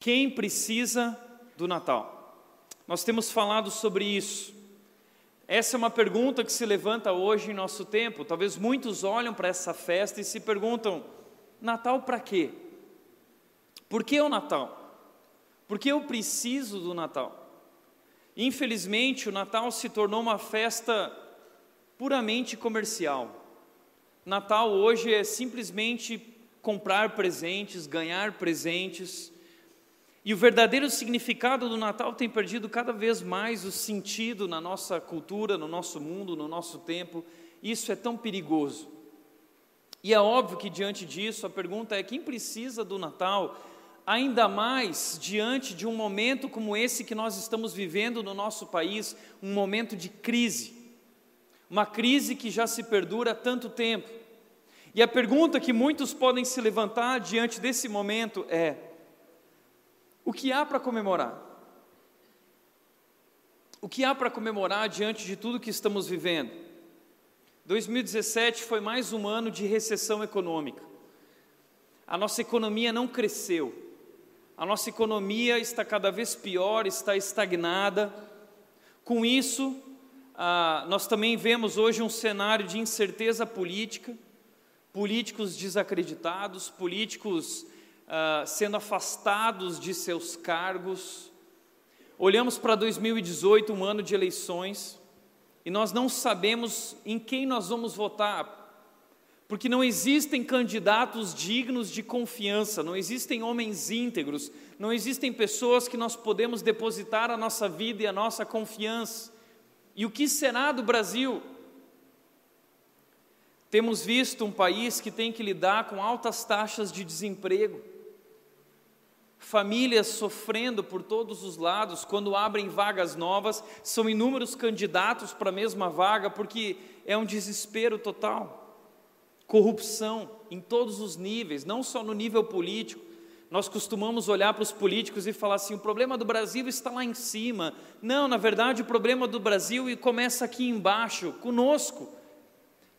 Quem precisa do Natal? Nós temos falado sobre isso. Essa é uma pergunta que se levanta hoje em nosso tempo. Talvez muitos olham para essa festa e se perguntam: Natal para quê? Por que o Natal? Por que eu preciso do Natal? Infelizmente, o Natal se tornou uma festa puramente comercial. Natal hoje é simplesmente comprar presentes, ganhar presentes e o verdadeiro significado do Natal tem perdido cada vez mais o sentido na nossa cultura, no nosso mundo, no nosso tempo. Isso é tão perigoso. E é óbvio que diante disso a pergunta é: quem precisa do Natal? Ainda mais diante de um momento como esse que nós estamos vivendo no nosso país, um momento de crise, uma crise que já se perdura há tanto tempo. E a pergunta que muitos podem se levantar diante desse momento é: o que há para comemorar? O que há para comemorar diante de tudo que estamos vivendo? 2017 foi mais um ano de recessão econômica. A nossa economia não cresceu. A nossa economia está cada vez pior, está estagnada. Com isso, ah, nós também vemos hoje um cenário de incerteza política, políticos desacreditados, políticos uh, sendo afastados de seus cargos. Olhamos para 2018, um ano de eleições, e nós não sabemos em quem nós vamos votar, porque não existem candidatos dignos de confiança, não existem homens íntegros, não existem pessoas que nós podemos depositar a nossa vida e a nossa confiança. E o que será do Brasil? Temos visto um país que tem que lidar com altas taxas de desemprego, famílias sofrendo por todos os lados, quando abrem vagas novas, são inúmeros candidatos para a mesma vaga, porque é um desespero total. Corrupção em todos os níveis, não só no nível político. Nós costumamos olhar para os políticos e falar assim: o problema do Brasil está lá em cima. Não, na verdade, o problema do Brasil começa aqui embaixo, conosco.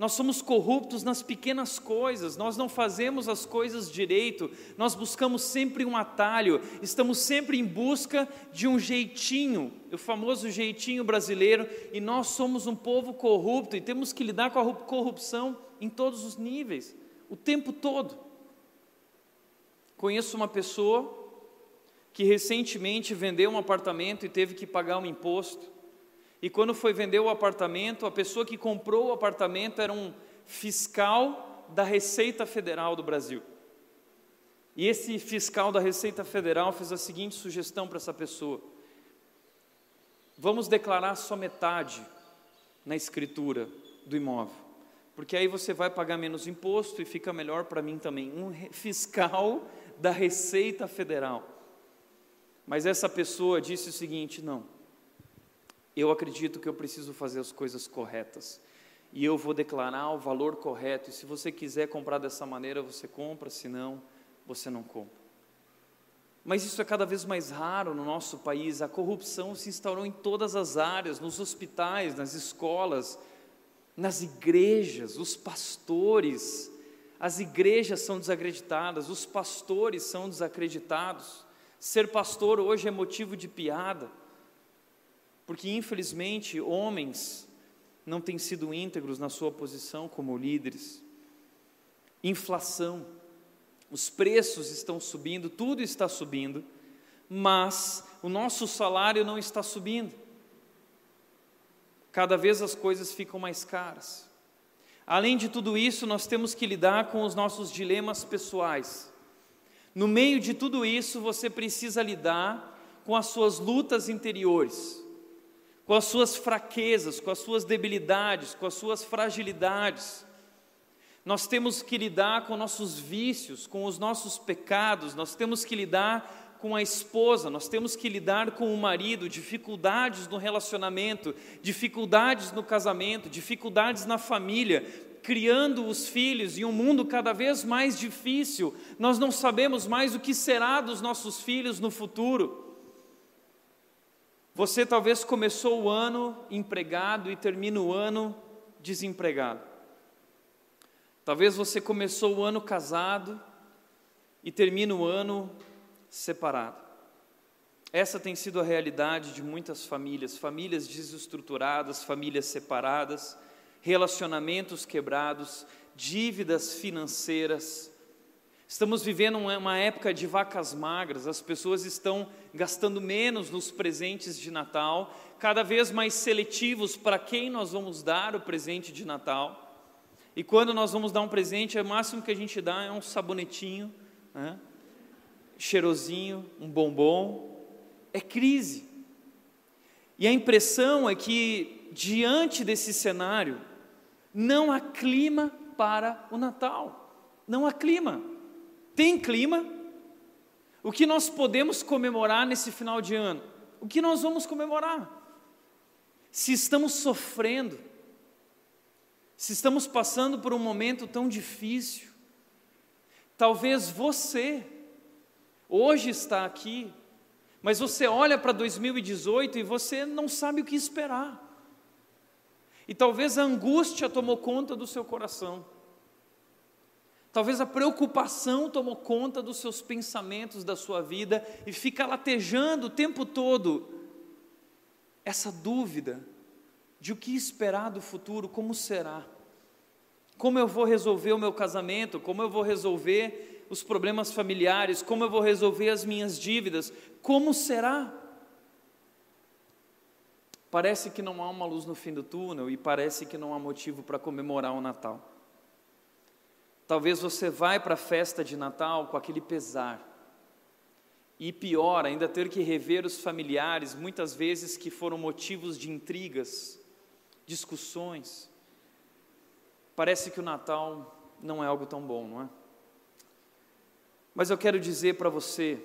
Nós somos corruptos nas pequenas coisas, nós não fazemos as coisas direito, nós buscamos sempre um atalho, estamos sempre em busca de um jeitinho, o famoso jeitinho brasileiro, e nós somos um povo corrupto e temos que lidar com a corrupção em todos os níveis, o tempo todo. Conheço uma pessoa que recentemente vendeu um apartamento e teve que pagar um imposto. E quando foi vender o apartamento, a pessoa que comprou o apartamento era um fiscal da Receita Federal do Brasil. E esse fiscal da Receita Federal fez a seguinte sugestão para essa pessoa: vamos declarar só metade na escritura do imóvel, porque aí você vai pagar menos imposto e fica melhor para mim também. Um fiscal da Receita Federal. Mas essa pessoa disse o seguinte: não eu acredito que eu preciso fazer as coisas corretas. E eu vou declarar o valor correto. E se você quiser comprar dessa maneira, você compra, se não, você não compra. Mas isso é cada vez mais raro no nosso país. A corrupção se instaurou em todas as áreas, nos hospitais, nas escolas, nas igrejas, os pastores. As igrejas são desacreditadas, os pastores são desacreditados. Ser pastor hoje é motivo de piada porque infelizmente homens não têm sido íntegros na sua posição como líderes. Inflação, os preços estão subindo, tudo está subindo, mas o nosso salário não está subindo. Cada vez as coisas ficam mais caras. Além de tudo isso, nós temos que lidar com os nossos dilemas pessoais. No meio de tudo isso, você precisa lidar com as suas lutas interiores com as suas fraquezas, com as suas debilidades, com as suas fragilidades. Nós temos que lidar com nossos vícios, com os nossos pecados, nós temos que lidar com a esposa, nós temos que lidar com o marido, dificuldades no relacionamento, dificuldades no casamento, dificuldades na família, criando os filhos em um mundo cada vez mais difícil. Nós não sabemos mais o que será dos nossos filhos no futuro. Você talvez começou o ano empregado e termina o ano desempregado. Talvez você começou o ano casado e termina o ano separado. Essa tem sido a realidade de muitas famílias, famílias desestruturadas, famílias separadas, relacionamentos quebrados, dívidas financeiras. Estamos vivendo uma época de vacas magras, as pessoas estão gastando menos nos presentes de Natal, cada vez mais seletivos para quem nós vamos dar o presente de Natal. E quando nós vamos dar um presente, o máximo que a gente dá é um sabonetinho, né? cheirosinho, um bombom. É crise. E a impressão é que, diante desse cenário, não há clima para o Natal. Não há clima. Tem clima? O que nós podemos comemorar nesse final de ano? O que nós vamos comemorar? Se estamos sofrendo, se estamos passando por um momento tão difícil, talvez você hoje está aqui, mas você olha para 2018 e você não sabe o que esperar. E talvez a angústia tomou conta do seu coração. Talvez a preocupação tomou conta dos seus pensamentos, da sua vida, e fica latejando o tempo todo essa dúvida de o que esperar do futuro, como será. Como eu vou resolver o meu casamento, como eu vou resolver os problemas familiares, como eu vou resolver as minhas dívidas, como será? Parece que não há uma luz no fim do túnel e parece que não há motivo para comemorar o Natal. Talvez você vai para a festa de Natal com aquele pesar. E pior, ainda ter que rever os familiares, muitas vezes que foram motivos de intrigas, discussões. Parece que o Natal não é algo tão bom, não é? Mas eu quero dizer para você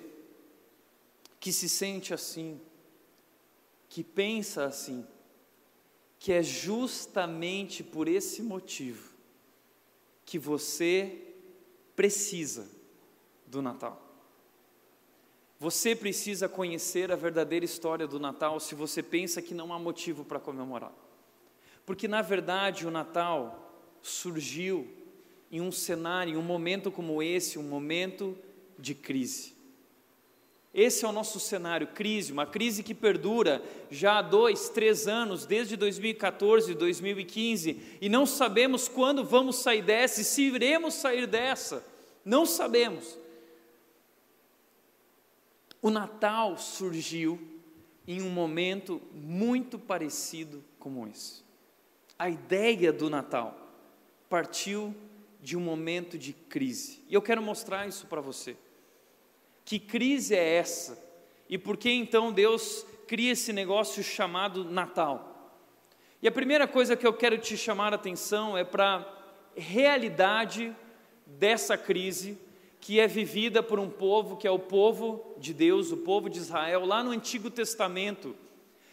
que se sente assim, que pensa assim, que é justamente por esse motivo que você precisa do Natal. Você precisa conhecer a verdadeira história do Natal se você pensa que não há motivo para comemorar. Porque, na verdade, o Natal surgiu em um cenário, em um momento como esse, um momento de crise. Esse é o nosso cenário, crise, uma crise que perdura já há dois, três anos, desde 2014, 2015, e não sabemos quando vamos sair dessa e se iremos sair dessa, não sabemos. O Natal surgiu em um momento muito parecido como esse. A ideia do Natal partiu de um momento de crise, e eu quero mostrar isso para você. Que crise é essa? E por que então Deus cria esse negócio chamado Natal? E a primeira coisa que eu quero te chamar a atenção é para a realidade dessa crise que é vivida por um povo que é o povo de Deus, o povo de Israel, lá no Antigo Testamento,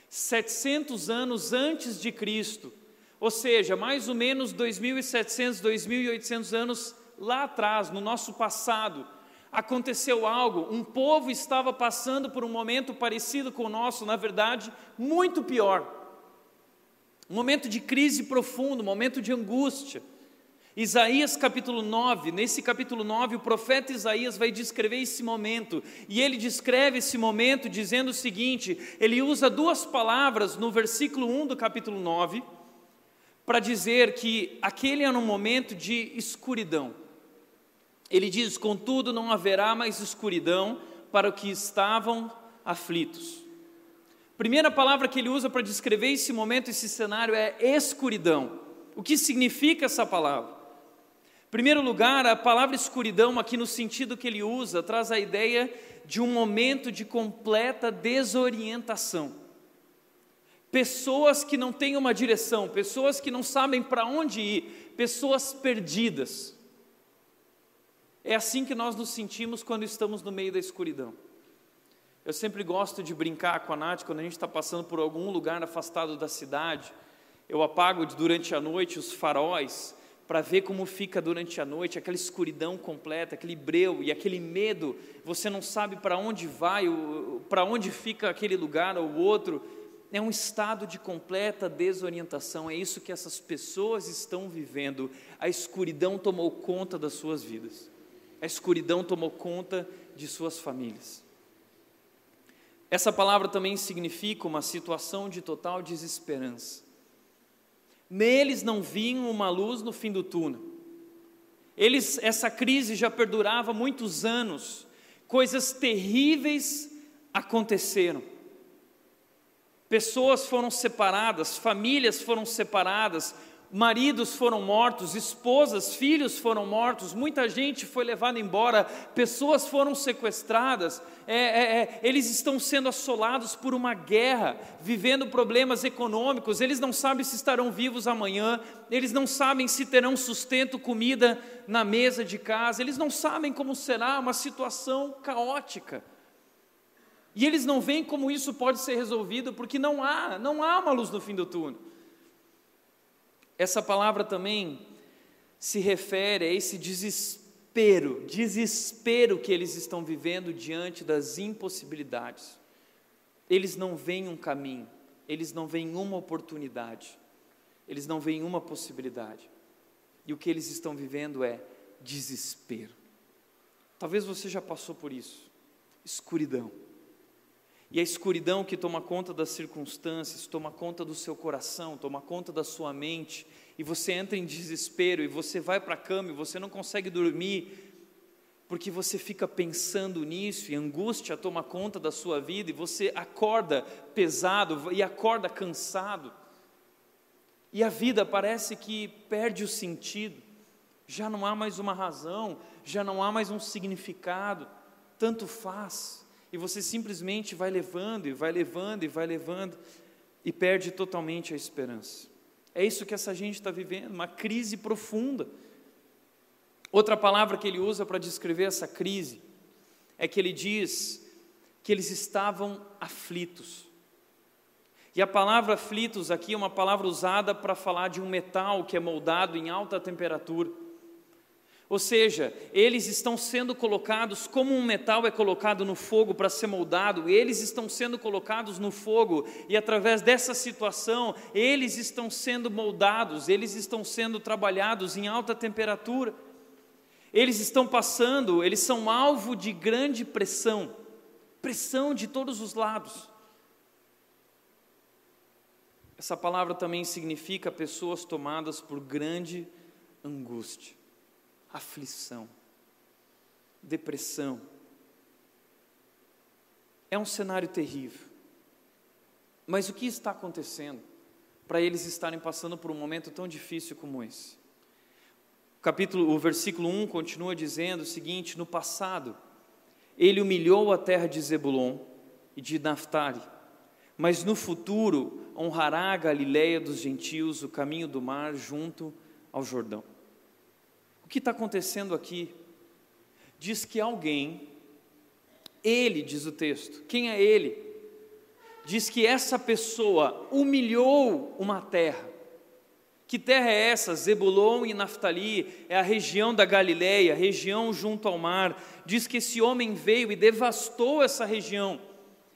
700 anos antes de Cristo, ou seja, mais ou menos 2.700, 2.800 anos lá atrás, no nosso passado, aconteceu algo, um povo estava passando por um momento parecido com o nosso, na verdade, muito pior. Um momento de crise profunda, um momento de angústia. Isaías capítulo 9, nesse capítulo 9, o profeta Isaías vai descrever esse momento, e ele descreve esse momento dizendo o seguinte: ele usa duas palavras no versículo 1 do capítulo 9, para dizer que aquele era um momento de escuridão. Ele diz: Contudo, não haverá mais escuridão para os que estavam aflitos. Primeira palavra que ele usa para descrever esse momento, esse cenário é escuridão. O que significa essa palavra? Em primeiro lugar, a palavra escuridão, aqui no sentido que ele usa, traz a ideia de um momento de completa desorientação. Pessoas que não têm uma direção, pessoas que não sabem para onde ir, pessoas perdidas. É assim que nós nos sentimos quando estamos no meio da escuridão. Eu sempre gosto de brincar com a Nath quando a gente está passando por algum lugar afastado da cidade. Eu apago durante a noite os faróis para ver como fica durante a noite, aquela escuridão completa, aquele breu e aquele medo. Você não sabe para onde vai, para onde fica aquele lugar ou outro. É um estado de completa desorientação. É isso que essas pessoas estão vivendo. A escuridão tomou conta das suas vidas a escuridão tomou conta de suas famílias. Essa palavra também significa uma situação de total desesperança. Neles não vinha uma luz no fim do túnel. Eles, essa crise já perdurava muitos anos. Coisas terríveis aconteceram. Pessoas foram separadas, famílias foram separadas, maridos foram mortos, esposas, filhos foram mortos, muita gente foi levada embora, pessoas foram sequestradas, é, é, é, eles estão sendo assolados por uma guerra, vivendo problemas econômicos, eles não sabem se estarão vivos amanhã, eles não sabem se terão sustento, comida na mesa de casa, eles não sabem como será uma situação caótica. E eles não veem como isso pode ser resolvido, porque não há, não há uma luz no fim do túnel. Essa palavra também se refere a esse desespero, desespero que eles estão vivendo diante das impossibilidades. Eles não veem um caminho, eles não veem uma oportunidade, eles não veem uma possibilidade. E o que eles estão vivendo é desespero. Talvez você já passou por isso. Escuridão e a escuridão que toma conta das circunstâncias, toma conta do seu coração, toma conta da sua mente, e você entra em desespero, e você vai para a cama e você não consegue dormir, porque você fica pensando nisso, e angústia toma conta da sua vida, e você acorda pesado e acorda cansado, e a vida parece que perde o sentido, já não há mais uma razão, já não há mais um significado, tanto faz e você simplesmente vai levando e vai levando e vai levando e perde totalmente a esperança. É isso que essa gente está vivendo, uma crise profunda. Outra palavra que ele usa para descrever essa crise é que ele diz que eles estavam aflitos. E a palavra aflitos aqui é uma palavra usada para falar de um metal que é moldado em alta temperatura. Ou seja, eles estão sendo colocados como um metal é colocado no fogo para ser moldado, eles estão sendo colocados no fogo e através dessa situação, eles estão sendo moldados, eles estão sendo trabalhados em alta temperatura. Eles estão passando, eles são alvo de grande pressão, pressão de todos os lados. Essa palavra também significa pessoas tomadas por grande angústia aflição, depressão. É um cenário terrível. Mas o que está acontecendo para eles estarem passando por um momento tão difícil como esse? O capítulo, o versículo 1 continua dizendo o seguinte: No passado, ele humilhou a terra de Zebulon e de Naphtali, mas no futuro honrará a Galiléia dos gentios, o caminho do mar junto ao Jordão. Que está acontecendo aqui? Diz que alguém, ele, diz o texto, quem é ele? Diz que essa pessoa humilhou uma terra. Que terra é essa? Zebulon e Naftali, é a região da Galileia, região junto ao mar. Diz que esse homem veio e devastou essa região,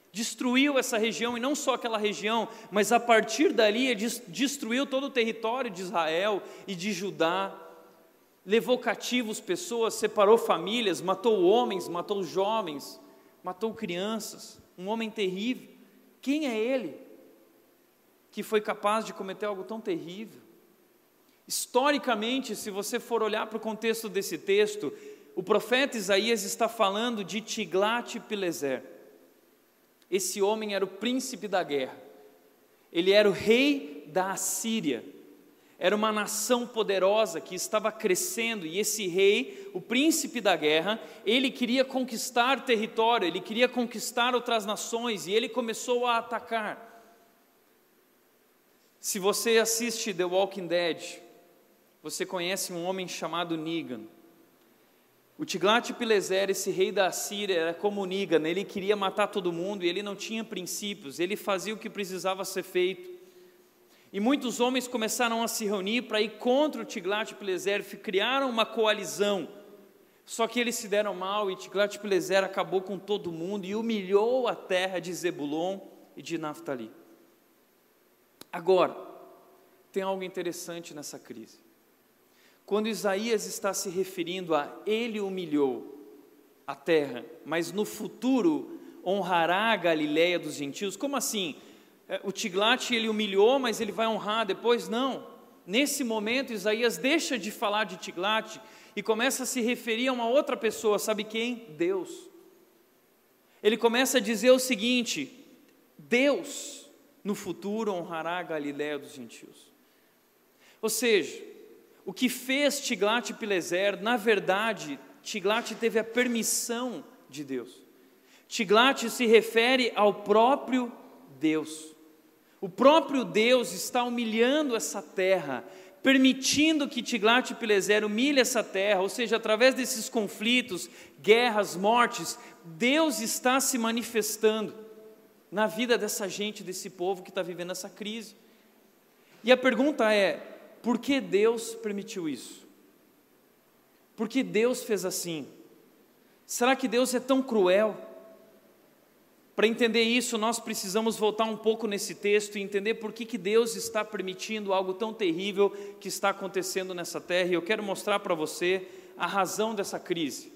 destruiu essa região, e não só aquela região, mas a partir dali destruiu todo o território de Israel e de Judá levou cativos pessoas, separou famílias, matou homens, matou jovens, matou crianças, um homem terrível. Quem é ele que foi capaz de cometer algo tão terrível? Historicamente, se você for olhar para o contexto desse texto, o profeta Isaías está falando de Tiglat-Pileser. Esse homem era o príncipe da guerra. Ele era o rei da Assíria era uma nação poderosa que estava crescendo e esse rei, o príncipe da guerra, ele queria conquistar território, ele queria conquistar outras nações e ele começou a atacar. Se você assiste The Walking Dead, você conhece um homem chamado Negan. O Tiglat-Pileser, esse rei da Assíria, era como Negan, ele queria matar todo mundo e ele não tinha princípios, ele fazia o que precisava ser feito. E muitos homens começaram a se reunir para ir contra o Tiglat-Pileser, criaram uma coalizão. Só que eles se deram mal e Tiglat-Pileser acabou com todo mundo e humilhou a terra de Zebulon e de Naphtali. Agora, tem algo interessante nessa crise. Quando Isaías está se referindo a ele humilhou a terra, mas no futuro honrará a Galiléia dos gentios. Como assim? É, o Tiglat ele humilhou, mas ele vai honrar depois? Não. Nesse momento, Isaías deixa de falar de Tiglat e começa a se referir a uma outra pessoa, sabe quem? Deus. Ele começa a dizer o seguinte: Deus no futuro honrará a Galiléia dos gentios. Ou seja, o que fez Tiglat-Pileser, na verdade, Tiglat teve a permissão de Deus. Tiglat se refere ao próprio Deus. O próprio Deus está humilhando essa terra, permitindo que Tiglat-Pileser humilhe essa terra, ou seja, através desses conflitos, guerras, mortes, Deus está se manifestando na vida dessa gente, desse povo que está vivendo essa crise. E a pergunta é: por que Deus permitiu isso? Por que Deus fez assim? Será que Deus é tão cruel? Para entender isso, nós precisamos voltar um pouco nesse texto e entender por que, que Deus está permitindo algo tão terrível que está acontecendo nessa terra. E eu quero mostrar para você a razão dessa crise.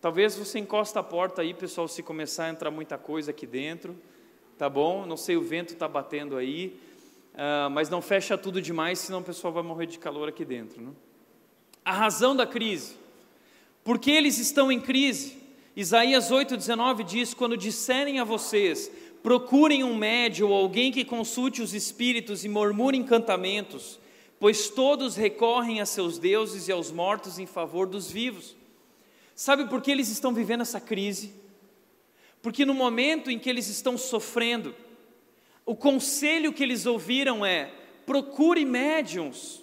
Talvez você encosta a porta aí, pessoal, se começar a entrar muita coisa aqui dentro, tá bom? Não sei, o vento está batendo aí. Uh, mas não fecha tudo demais, senão o pessoal vai morrer de calor aqui dentro. Né? A razão da crise. Por que eles estão em crise? Isaías 8,19 diz: Quando disserem a vocês, procurem um médio ou alguém que consulte os espíritos e murmure encantamentos, pois todos recorrem a seus deuses e aos mortos em favor dos vivos. Sabe por que eles estão vivendo essa crise? Porque no momento em que eles estão sofrendo, o conselho que eles ouviram é: procure médiums,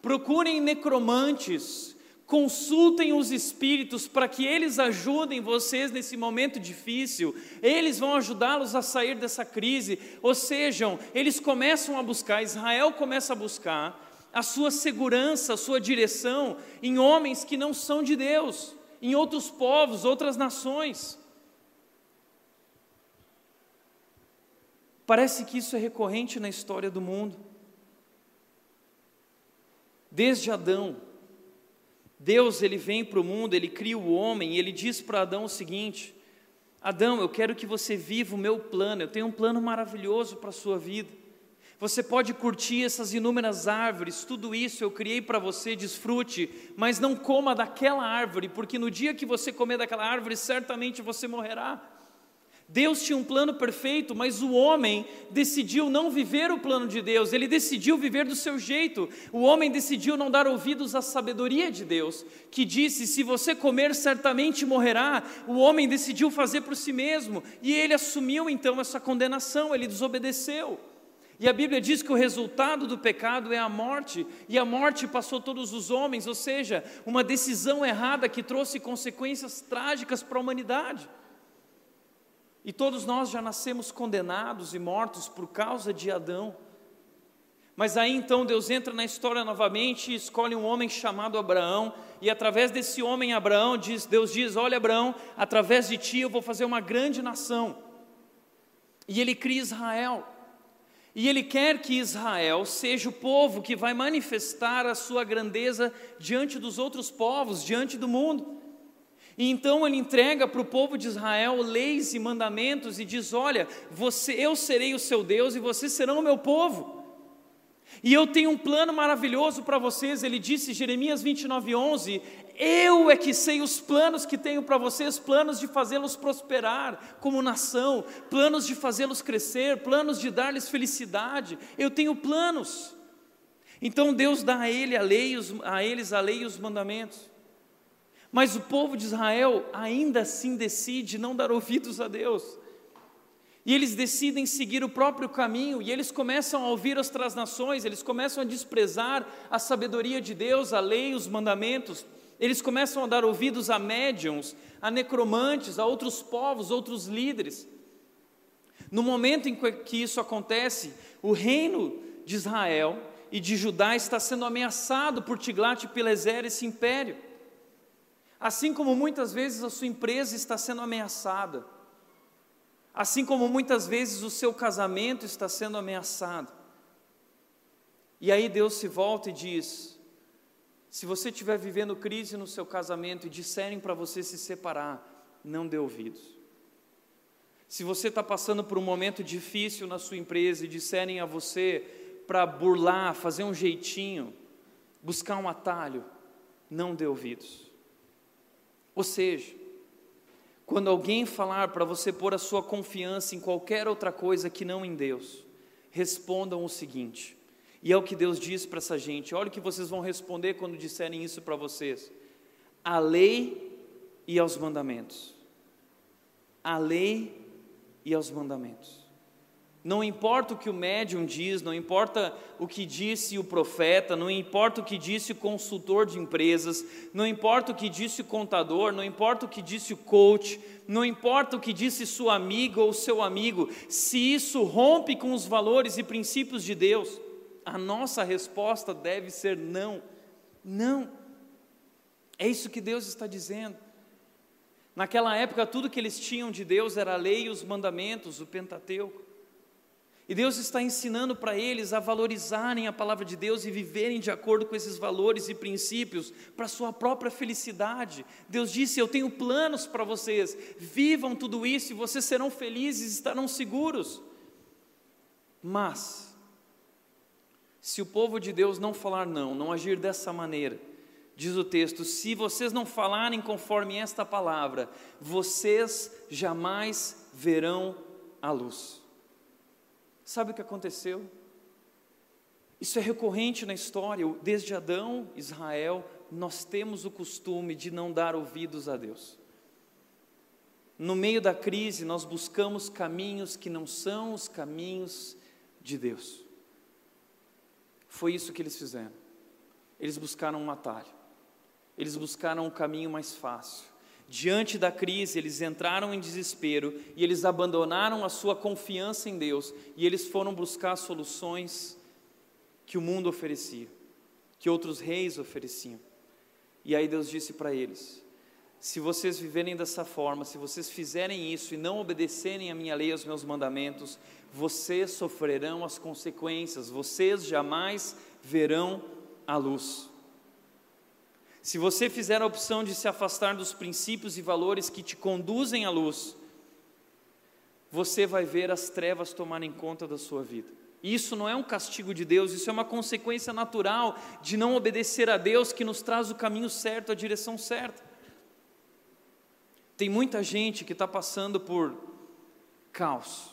procurem necromantes, consultem os espíritos para que eles ajudem vocês nesse momento difícil, eles vão ajudá-los a sair dessa crise. Ou seja, eles começam a buscar, Israel começa a buscar a sua segurança, a sua direção em homens que não são de Deus, em outros povos, outras nações. Parece que isso é recorrente na história do mundo. Desde Adão, Deus ele vem para o mundo, ele cria o homem e ele diz para Adão o seguinte: Adão, eu quero que você viva o meu plano, eu tenho um plano maravilhoso para a sua vida. Você pode curtir essas inúmeras árvores, tudo isso eu criei para você, desfrute, mas não coma daquela árvore, porque no dia que você comer daquela árvore, certamente você morrerá. Deus tinha um plano perfeito, mas o homem decidiu não viver o plano de Deus, ele decidiu viver do seu jeito. O homem decidiu não dar ouvidos à sabedoria de Deus, que disse: Se você comer, certamente morrerá. O homem decidiu fazer por si mesmo, e ele assumiu então essa condenação, ele desobedeceu. E a Bíblia diz que o resultado do pecado é a morte, e a morte passou todos os homens, ou seja, uma decisão errada que trouxe consequências trágicas para a humanidade. E todos nós já nascemos condenados e mortos por causa de Adão. Mas aí então Deus entra na história novamente e escolhe um homem chamado Abraão, e através desse homem Abraão, diz, Deus diz: Olha, Abraão, através de ti eu vou fazer uma grande nação. E ele cria Israel. E ele quer que Israel seja o povo que vai manifestar a sua grandeza diante dos outros povos, diante do mundo. E então ele entrega para o povo de Israel leis e mandamentos e diz: Olha, você, eu serei o seu Deus e vocês serão o meu povo. E eu tenho um plano maravilhoso para vocês. Ele disse, Jeremias 29, 11: Eu é que sei os planos que tenho para vocês, planos de fazê-los prosperar como nação, planos de fazê-los crescer, planos de dar-lhes felicidade. Eu tenho planos. Então Deus dá a, ele a, lei, a eles a lei e os mandamentos. Mas o povo de Israel ainda assim decide não dar ouvidos a Deus. E eles decidem seguir o próprio caminho, e eles começam a ouvir as transnações, eles começam a desprezar a sabedoria de Deus, a lei, os mandamentos, eles começam a dar ouvidos a médiums, a necromantes, a outros povos, outros líderes. No momento em que isso acontece, o reino de Israel e de Judá está sendo ameaçado por Tiglat-Pileser, esse império. Assim como muitas vezes a sua empresa está sendo ameaçada, assim como muitas vezes o seu casamento está sendo ameaçado. E aí Deus se volta e diz: se você estiver vivendo crise no seu casamento e disserem para você se separar, não dê ouvidos. Se você está passando por um momento difícil na sua empresa e disserem a você para burlar, fazer um jeitinho, buscar um atalho, não dê ouvidos. Ou seja, quando alguém falar para você pôr a sua confiança em qualquer outra coisa que não em Deus, respondam o seguinte, e é o que Deus diz para essa gente: olha o que vocês vão responder quando disserem isso para vocês. A lei e aos mandamentos. A lei e aos mandamentos. Não importa o que o médium diz, não importa o que disse o profeta, não importa o que disse o consultor de empresas, não importa o que disse o contador, não importa o que disse o coach, não importa o que disse sua amiga ou seu amigo, se isso rompe com os valores e princípios de Deus, a nossa resposta deve ser não. Não. É isso que Deus está dizendo. Naquela época, tudo que eles tinham de Deus era a lei e os mandamentos, o Pentateuco. E Deus está ensinando para eles a valorizarem a palavra de Deus e viverem de acordo com esses valores e princípios para sua própria felicidade. Deus disse: Eu tenho planos para vocês, vivam tudo isso e vocês serão felizes, estarão seguros. Mas, se o povo de Deus não falar não, não agir dessa maneira, diz o texto: se vocês não falarem conforme esta palavra, vocês jamais verão a luz. Sabe o que aconteceu? Isso é recorrente na história, desde Adão, Israel, nós temos o costume de não dar ouvidos a Deus. No meio da crise, nós buscamos caminhos que não são os caminhos de Deus. Foi isso que eles fizeram. Eles buscaram um atalho, eles buscaram um caminho mais fácil, Diante da crise, eles entraram em desespero e eles abandonaram a sua confiança em Deus e eles foram buscar soluções que o mundo oferecia, que outros reis ofereciam. E aí Deus disse para eles: se vocês viverem dessa forma, se vocês fizerem isso e não obedecerem a minha lei, aos meus mandamentos, vocês sofrerão as consequências, vocês jamais verão a luz. Se você fizer a opção de se afastar dos princípios e valores que te conduzem à luz, você vai ver as trevas tomarem conta da sua vida. Isso não é um castigo de Deus, isso é uma consequência natural de não obedecer a Deus que nos traz o caminho certo, a direção certa. Tem muita gente que está passando por caos,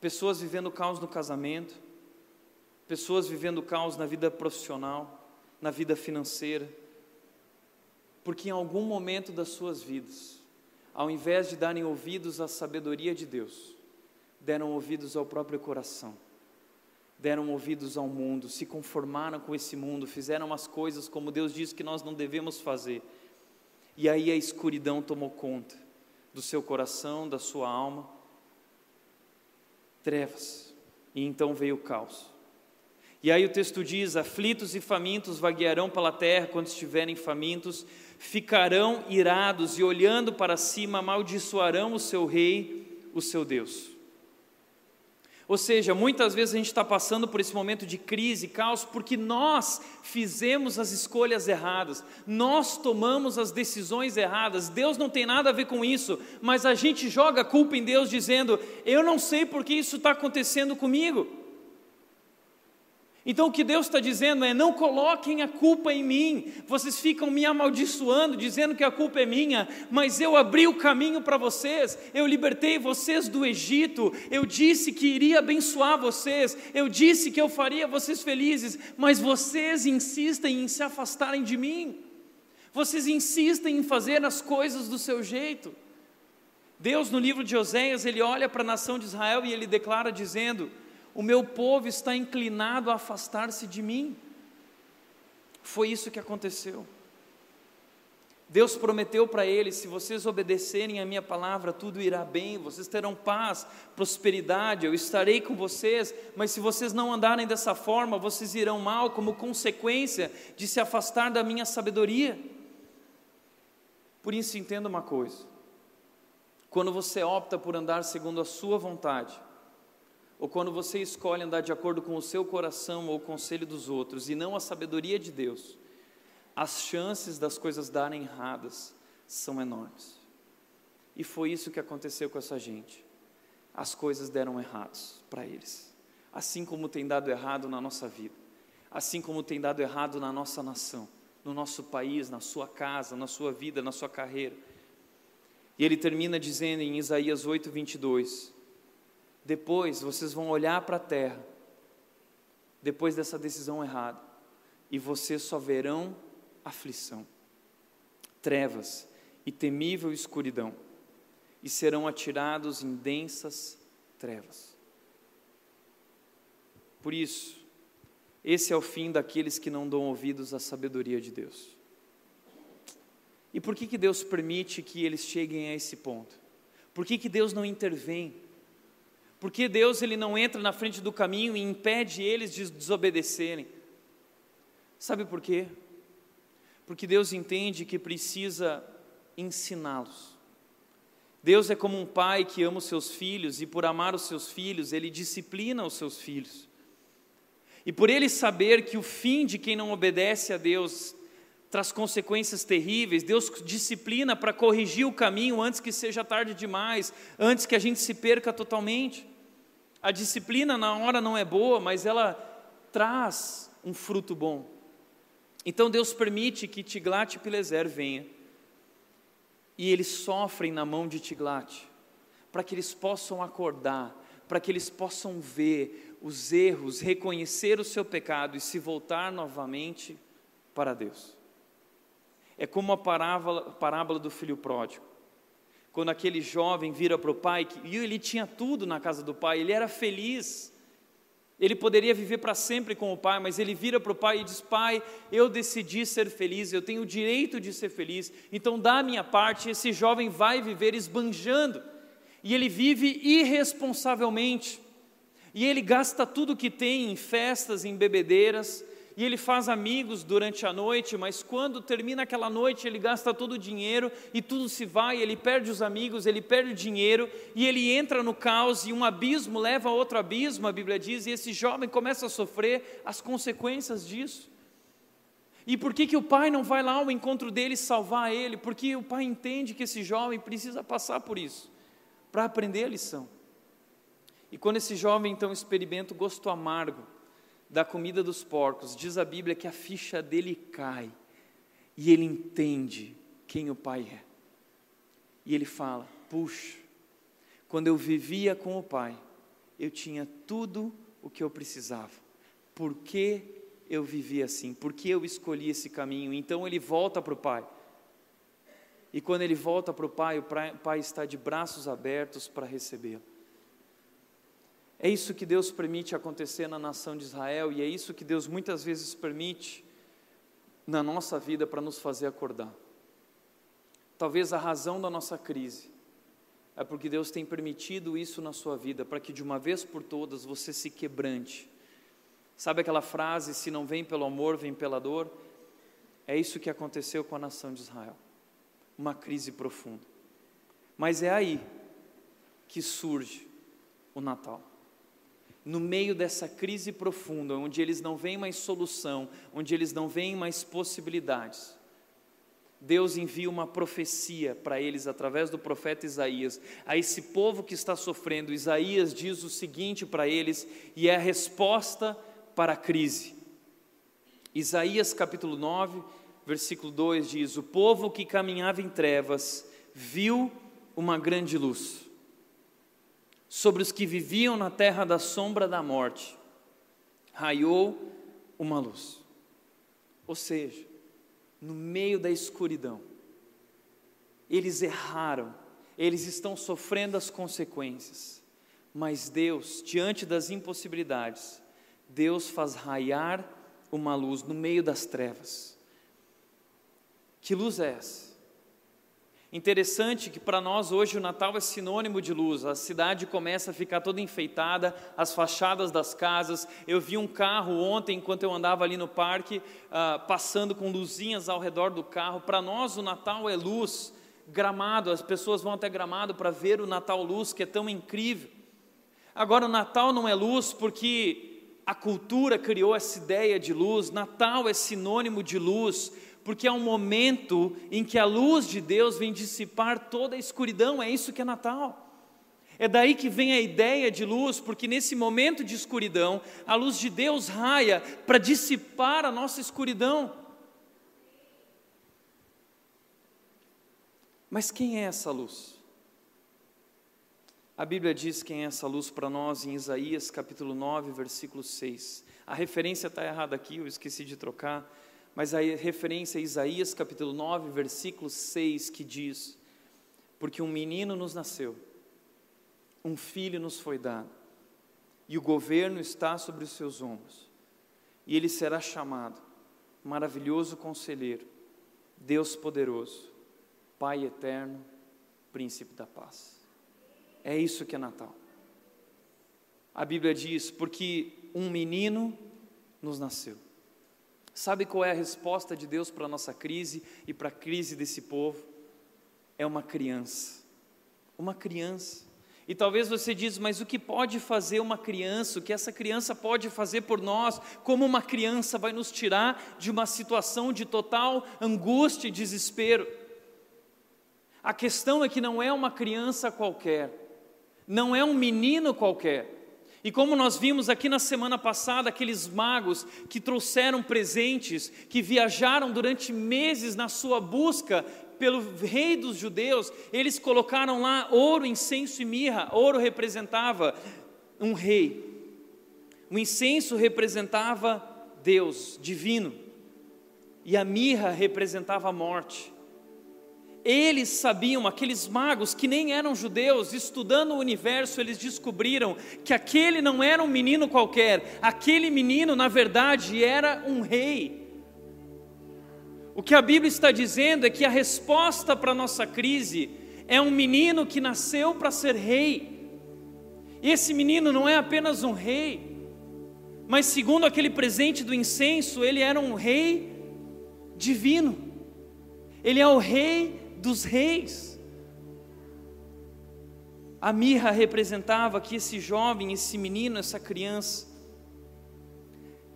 pessoas vivendo caos no casamento, pessoas vivendo caos na vida profissional na vida financeira, porque em algum momento das suas vidas, ao invés de darem ouvidos à sabedoria de Deus, deram ouvidos ao próprio coração, deram ouvidos ao mundo, se conformaram com esse mundo, fizeram as coisas como Deus diz que nós não devemos fazer, e aí a escuridão tomou conta do seu coração, da sua alma, trevas, e então veio o caos. E aí o texto diz: aflitos e famintos vaguearão pela terra quando estiverem famintos, ficarão irados e olhando para cima amaldiçoarão o seu rei, o seu Deus. Ou seja, muitas vezes a gente está passando por esse momento de crise, caos, porque nós fizemos as escolhas erradas, nós tomamos as decisões erradas. Deus não tem nada a ver com isso, mas a gente joga a culpa em Deus, dizendo: Eu não sei porque isso está acontecendo comigo. Então o que Deus está dizendo é: não coloquem a culpa em mim. Vocês ficam me amaldiçoando, dizendo que a culpa é minha, mas eu abri o caminho para vocês, eu libertei vocês do Egito, eu disse que iria abençoar vocês, eu disse que eu faria vocês felizes, mas vocês insistem em se afastarem de mim, vocês insistem em fazer as coisas do seu jeito. Deus, no livro de Oséias, ele olha para a nação de Israel e ele declara dizendo: o meu povo está inclinado a afastar-se de mim. Foi isso que aconteceu. Deus prometeu para eles: se vocês obedecerem a minha palavra, tudo irá bem, vocês terão paz, prosperidade, eu estarei com vocês, mas se vocês não andarem dessa forma, vocês irão mal como consequência de se afastar da minha sabedoria. Por isso, entenda uma coisa: quando você opta por andar segundo a sua vontade, ou quando você escolhe andar de acordo com o seu coração ou o conselho dos outros e não a sabedoria de Deus, as chances das coisas darem erradas são enormes. E foi isso que aconteceu com essa gente. As coisas deram errados para eles, assim como tem dado errado na nossa vida, assim como tem dado errado na nossa nação, no nosso país, na sua casa, na sua vida, na sua carreira. E ele termina dizendo em Isaías 8, 22: Depois vocês vão olhar para a terra, depois dessa decisão errada, e vocês só verão aflição, trevas e temível escuridão e serão atirados em densas trevas. Por isso, esse é o fim daqueles que não dão ouvidos à sabedoria de Deus. E por que, que Deus permite que eles cheguem a esse ponto? Por que, que Deus não intervém? Por que Deus ele não entra na frente do caminho e impede eles de desobedecerem? Sabe por quê? Porque Deus entende que precisa ensiná-los. Deus é como um pai que ama os seus filhos e, por amar os seus filhos, ele disciplina os seus filhos. E por ele saber que o fim de quem não obedece a Deus traz consequências terríveis, Deus disciplina para corrigir o caminho antes que seja tarde demais, antes que a gente se perca totalmente. A disciplina na hora não é boa, mas ela traz um fruto bom. Então Deus permite que Tiglat-Pileser venha e eles sofrem na mão de Tiglat, para que eles possam acordar, para que eles possam ver os erros, reconhecer o seu pecado e se voltar novamente para Deus. É como a parábola, parábola do filho pródigo. Quando aquele jovem vira para o pai, e ele tinha tudo na casa do pai, ele era feliz, ele poderia viver para sempre com o pai, mas ele vira para o pai e diz: Pai, eu decidi ser feliz, eu tenho o direito de ser feliz, então da minha parte, esse jovem vai viver esbanjando, e ele vive irresponsavelmente, e ele gasta tudo que tem em festas, em bebedeiras, e ele faz amigos durante a noite, mas quando termina aquela noite, ele gasta todo o dinheiro e tudo se vai, ele perde os amigos, ele perde o dinheiro e ele entra no caos e um abismo leva a outro abismo, a Bíblia diz, e esse jovem começa a sofrer as consequências disso. E por que, que o pai não vai lá ao encontro dele salvar ele? Porque o pai entende que esse jovem precisa passar por isso, para aprender a lição. E quando esse jovem então experimenta o gosto amargo, da comida dos porcos, diz a Bíblia que a ficha dele cai e ele entende quem o Pai é. E ele fala: Puxa, quando eu vivia com o Pai, eu tinha tudo o que eu precisava. Por que eu vivia assim? Por que eu escolhi esse caminho? Então ele volta para o Pai. E quando ele volta para o Pai, o Pai está de braços abertos para recebê-lo. É isso que Deus permite acontecer na nação de Israel e é isso que Deus muitas vezes permite na nossa vida para nos fazer acordar. Talvez a razão da nossa crise é porque Deus tem permitido isso na sua vida, para que de uma vez por todas você se quebrante. Sabe aquela frase: se não vem pelo amor, vem pela dor? É isso que aconteceu com a nação de Israel. Uma crise profunda. Mas é aí que surge o Natal no meio dessa crise profunda, onde eles não veem mais solução, onde eles não veem mais possibilidades, Deus envia uma profecia para eles através do profeta Isaías. A esse povo que está sofrendo, Isaías diz o seguinte para eles, e é a resposta para a crise. Isaías capítulo 9, versículo 2 diz: O povo que caminhava em trevas viu uma grande luz sobre os que viviam na terra da sombra da morte, raiou uma luz. Ou seja, no meio da escuridão, eles erraram, eles estão sofrendo as consequências, mas Deus, diante das impossibilidades, Deus faz raiar uma luz no meio das trevas. Que luz é essa? Interessante que para nós hoje o Natal é sinônimo de luz, a cidade começa a ficar toda enfeitada, as fachadas das casas. Eu vi um carro ontem, enquanto eu andava ali no parque, uh, passando com luzinhas ao redor do carro. Para nós o Natal é luz, gramado, as pessoas vão até gramado para ver o Natal luz, que é tão incrível. Agora, o Natal não é luz porque a cultura criou essa ideia de luz, Natal é sinônimo de luz, porque é um momento em que a luz de Deus vem dissipar toda a escuridão, é isso que é Natal. É daí que vem a ideia de luz, porque nesse momento de escuridão, a luz de Deus raia para dissipar a nossa escuridão. Mas quem é essa luz? A Bíblia diz quem é essa luz para nós em Isaías capítulo 9, versículo 6. A referência está errada aqui, eu esqueci de trocar, mas a referência é Isaías capítulo 9, versículo 6, que diz: Porque um menino nos nasceu, um filho nos foi dado, e o governo está sobre os seus ombros, e ele será chamado Maravilhoso Conselheiro, Deus Poderoso, Pai Eterno, Príncipe da Paz. É isso que é Natal. A Bíblia diz: porque um menino nos nasceu. Sabe qual é a resposta de Deus para a nossa crise e para a crise desse povo? É uma criança. Uma criança. E talvez você diz, mas o que pode fazer uma criança? O que essa criança pode fazer por nós? Como uma criança vai nos tirar de uma situação de total angústia e desespero? A questão é que não é uma criança qualquer não é um menino qualquer. E como nós vimos aqui na semana passada, aqueles magos que trouxeram presentes, que viajaram durante meses na sua busca pelo rei dos judeus, eles colocaram lá ouro, incenso e mirra. Ouro representava um rei, o incenso representava Deus divino, e a mirra representava a morte. Eles sabiam, aqueles magos que nem eram judeus, estudando o universo, eles descobriram que aquele não era um menino qualquer, aquele menino, na verdade, era um rei. O que a Bíblia está dizendo é que a resposta para a nossa crise é um menino que nasceu para ser rei. E esse menino não é apenas um rei, mas segundo aquele presente do incenso, ele era um rei divino. Ele é o rei dos reis. A mirra representava que esse jovem, esse menino, essa criança,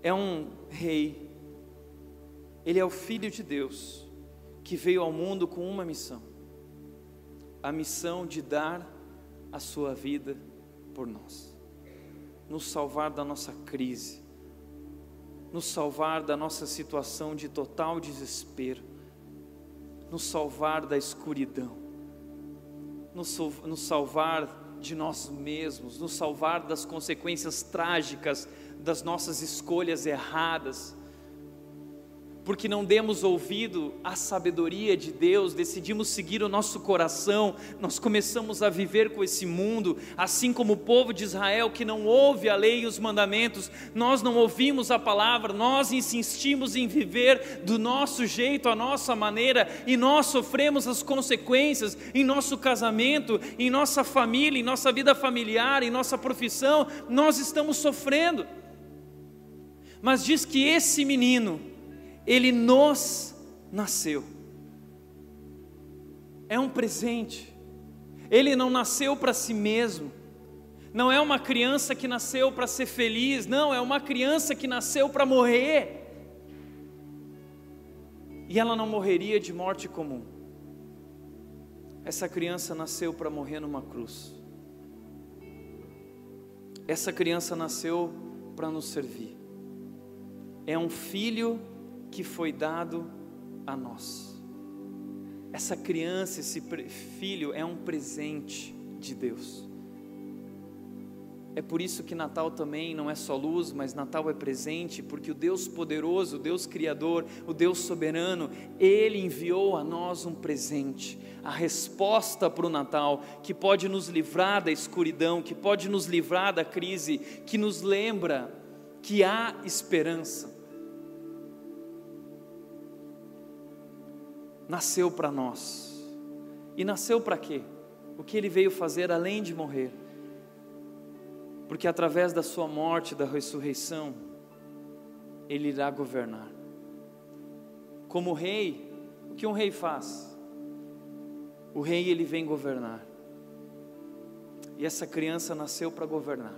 é um rei. Ele é o filho de Deus, que veio ao mundo com uma missão: a missão de dar a sua vida por nós, nos salvar da nossa crise, nos salvar da nossa situação de total desespero nos salvar da escuridão, nos, nos salvar de nós mesmos, nos salvar das consequências trágicas das nossas escolhas erradas, porque não demos ouvido à sabedoria de Deus, decidimos seguir o nosso coração, nós começamos a viver com esse mundo, assim como o povo de Israel que não ouve a lei e os mandamentos, nós não ouvimos a palavra, nós insistimos em viver do nosso jeito, a nossa maneira, e nós sofremos as consequências em nosso casamento, em nossa família, em nossa vida familiar, em nossa profissão, nós estamos sofrendo. Mas diz que esse menino, ele nos nasceu. É um presente. Ele não nasceu para si mesmo. Não é uma criança que nasceu para ser feliz, não, é uma criança que nasceu para morrer. E ela não morreria de morte comum. Essa criança nasceu para morrer numa cruz. Essa criança nasceu para nos servir. É um filho que foi dado a nós. Essa criança, esse filho é um presente de Deus. É por isso que Natal também não é só luz, mas Natal é presente, porque o Deus poderoso, o Deus criador, o Deus soberano, ele enviou a nós um presente, a resposta para o Natal, que pode nos livrar da escuridão, que pode nos livrar da crise, que nos lembra que há esperança. Nasceu para nós. E nasceu para quê? O que ele veio fazer além de morrer? Porque através da sua morte, da ressurreição, ele irá governar. Como rei, o que um rei faz? O rei ele vem governar. E essa criança nasceu para governar.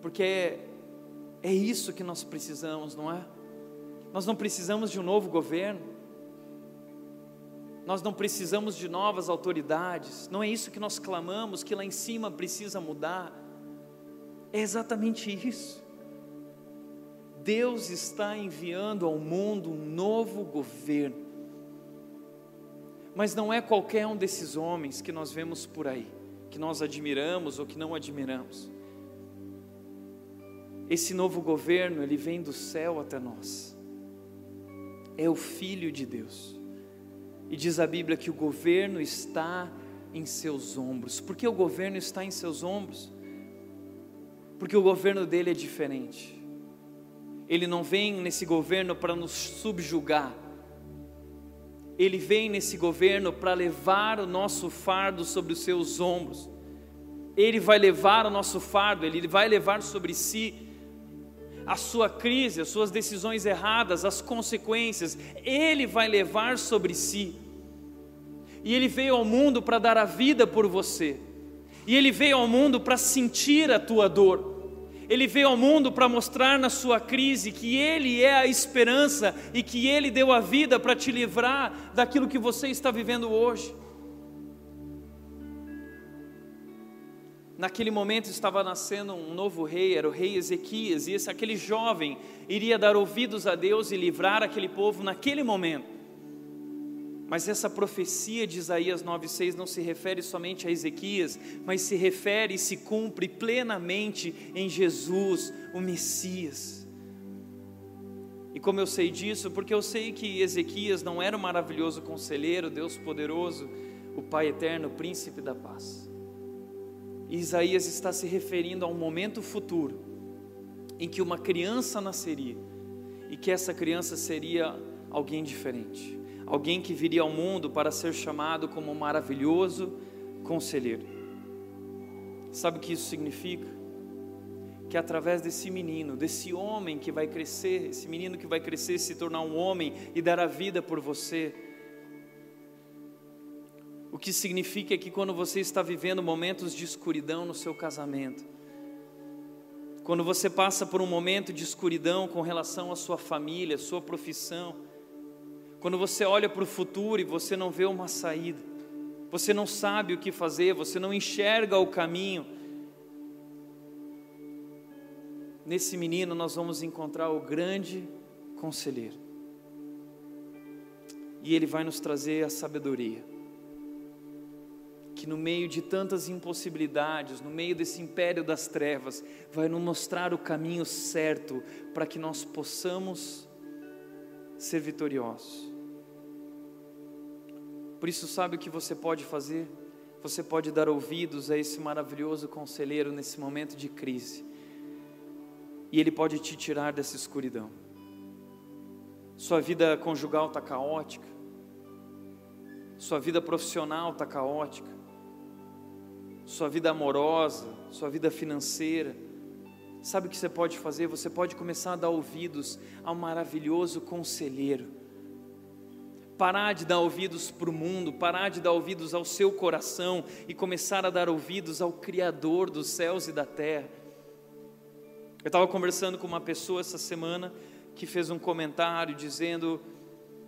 Porque é, é isso que nós precisamos, não é? Nós não precisamos de um novo governo. Nós não precisamos de novas autoridades. Não é isso que nós clamamos, que lá em cima precisa mudar. É exatamente isso. Deus está enviando ao mundo um novo governo. Mas não é qualquer um desses homens que nós vemos por aí, que nós admiramos ou que não admiramos. Esse novo governo, ele vem do céu até nós. É o Filho de Deus. E diz a Bíblia que o governo está em seus ombros. Por que o governo está em seus ombros? Porque o governo dele é diferente. Ele não vem nesse governo para nos subjugar. Ele vem nesse governo para levar o nosso fardo sobre os seus ombros. Ele vai levar o nosso fardo, ele vai levar sobre si a sua crise, as suas decisões erradas, as consequências, Ele vai levar sobre si. E Ele veio ao mundo para dar a vida por você, e Ele veio ao mundo para sentir a tua dor. Ele veio ao mundo para mostrar na sua crise que Ele é a esperança e que Ele deu a vida para te livrar daquilo que você está vivendo hoje. Naquele momento estava nascendo um novo rei, era o rei Ezequias, e esse, aquele jovem iria dar ouvidos a Deus e livrar aquele povo naquele momento. Mas essa profecia de Isaías 9,6 não se refere somente a Ezequias, mas se refere e se cumpre plenamente em Jesus, o Messias. E como eu sei disso? Porque eu sei que Ezequias não era o maravilhoso conselheiro, Deus poderoso, o Pai eterno, o príncipe da paz. Isaías está se referindo a um momento futuro em que uma criança nasceria e que essa criança seria alguém diferente, alguém que viria ao mundo para ser chamado como maravilhoso conselheiro. Sabe o que isso significa? Que através desse menino, desse homem que vai crescer, esse menino que vai crescer, se tornar um homem e dar a vida por você, o que significa que quando você está vivendo momentos de escuridão no seu casamento, quando você passa por um momento de escuridão com relação à sua família, à sua profissão, quando você olha para o futuro e você não vê uma saída, você não sabe o que fazer, você não enxerga o caminho, nesse menino nós vamos encontrar o grande conselheiro. E ele vai nos trazer a sabedoria que no meio de tantas impossibilidades, no meio desse império das trevas, vai nos mostrar o caminho certo para que nós possamos ser vitoriosos. Por isso, sabe o que você pode fazer? Você pode dar ouvidos a esse maravilhoso conselheiro nesse momento de crise, e ele pode te tirar dessa escuridão. Sua vida conjugal está caótica, sua vida profissional está caótica, sua vida amorosa, sua vida financeira. Sabe o que você pode fazer? Você pode começar a dar ouvidos ao maravilhoso conselheiro. Parar de dar ouvidos para o mundo, parar de dar ouvidos ao seu coração e começar a dar ouvidos ao Criador dos céus e da terra. Eu estava conversando com uma pessoa essa semana que fez um comentário dizendo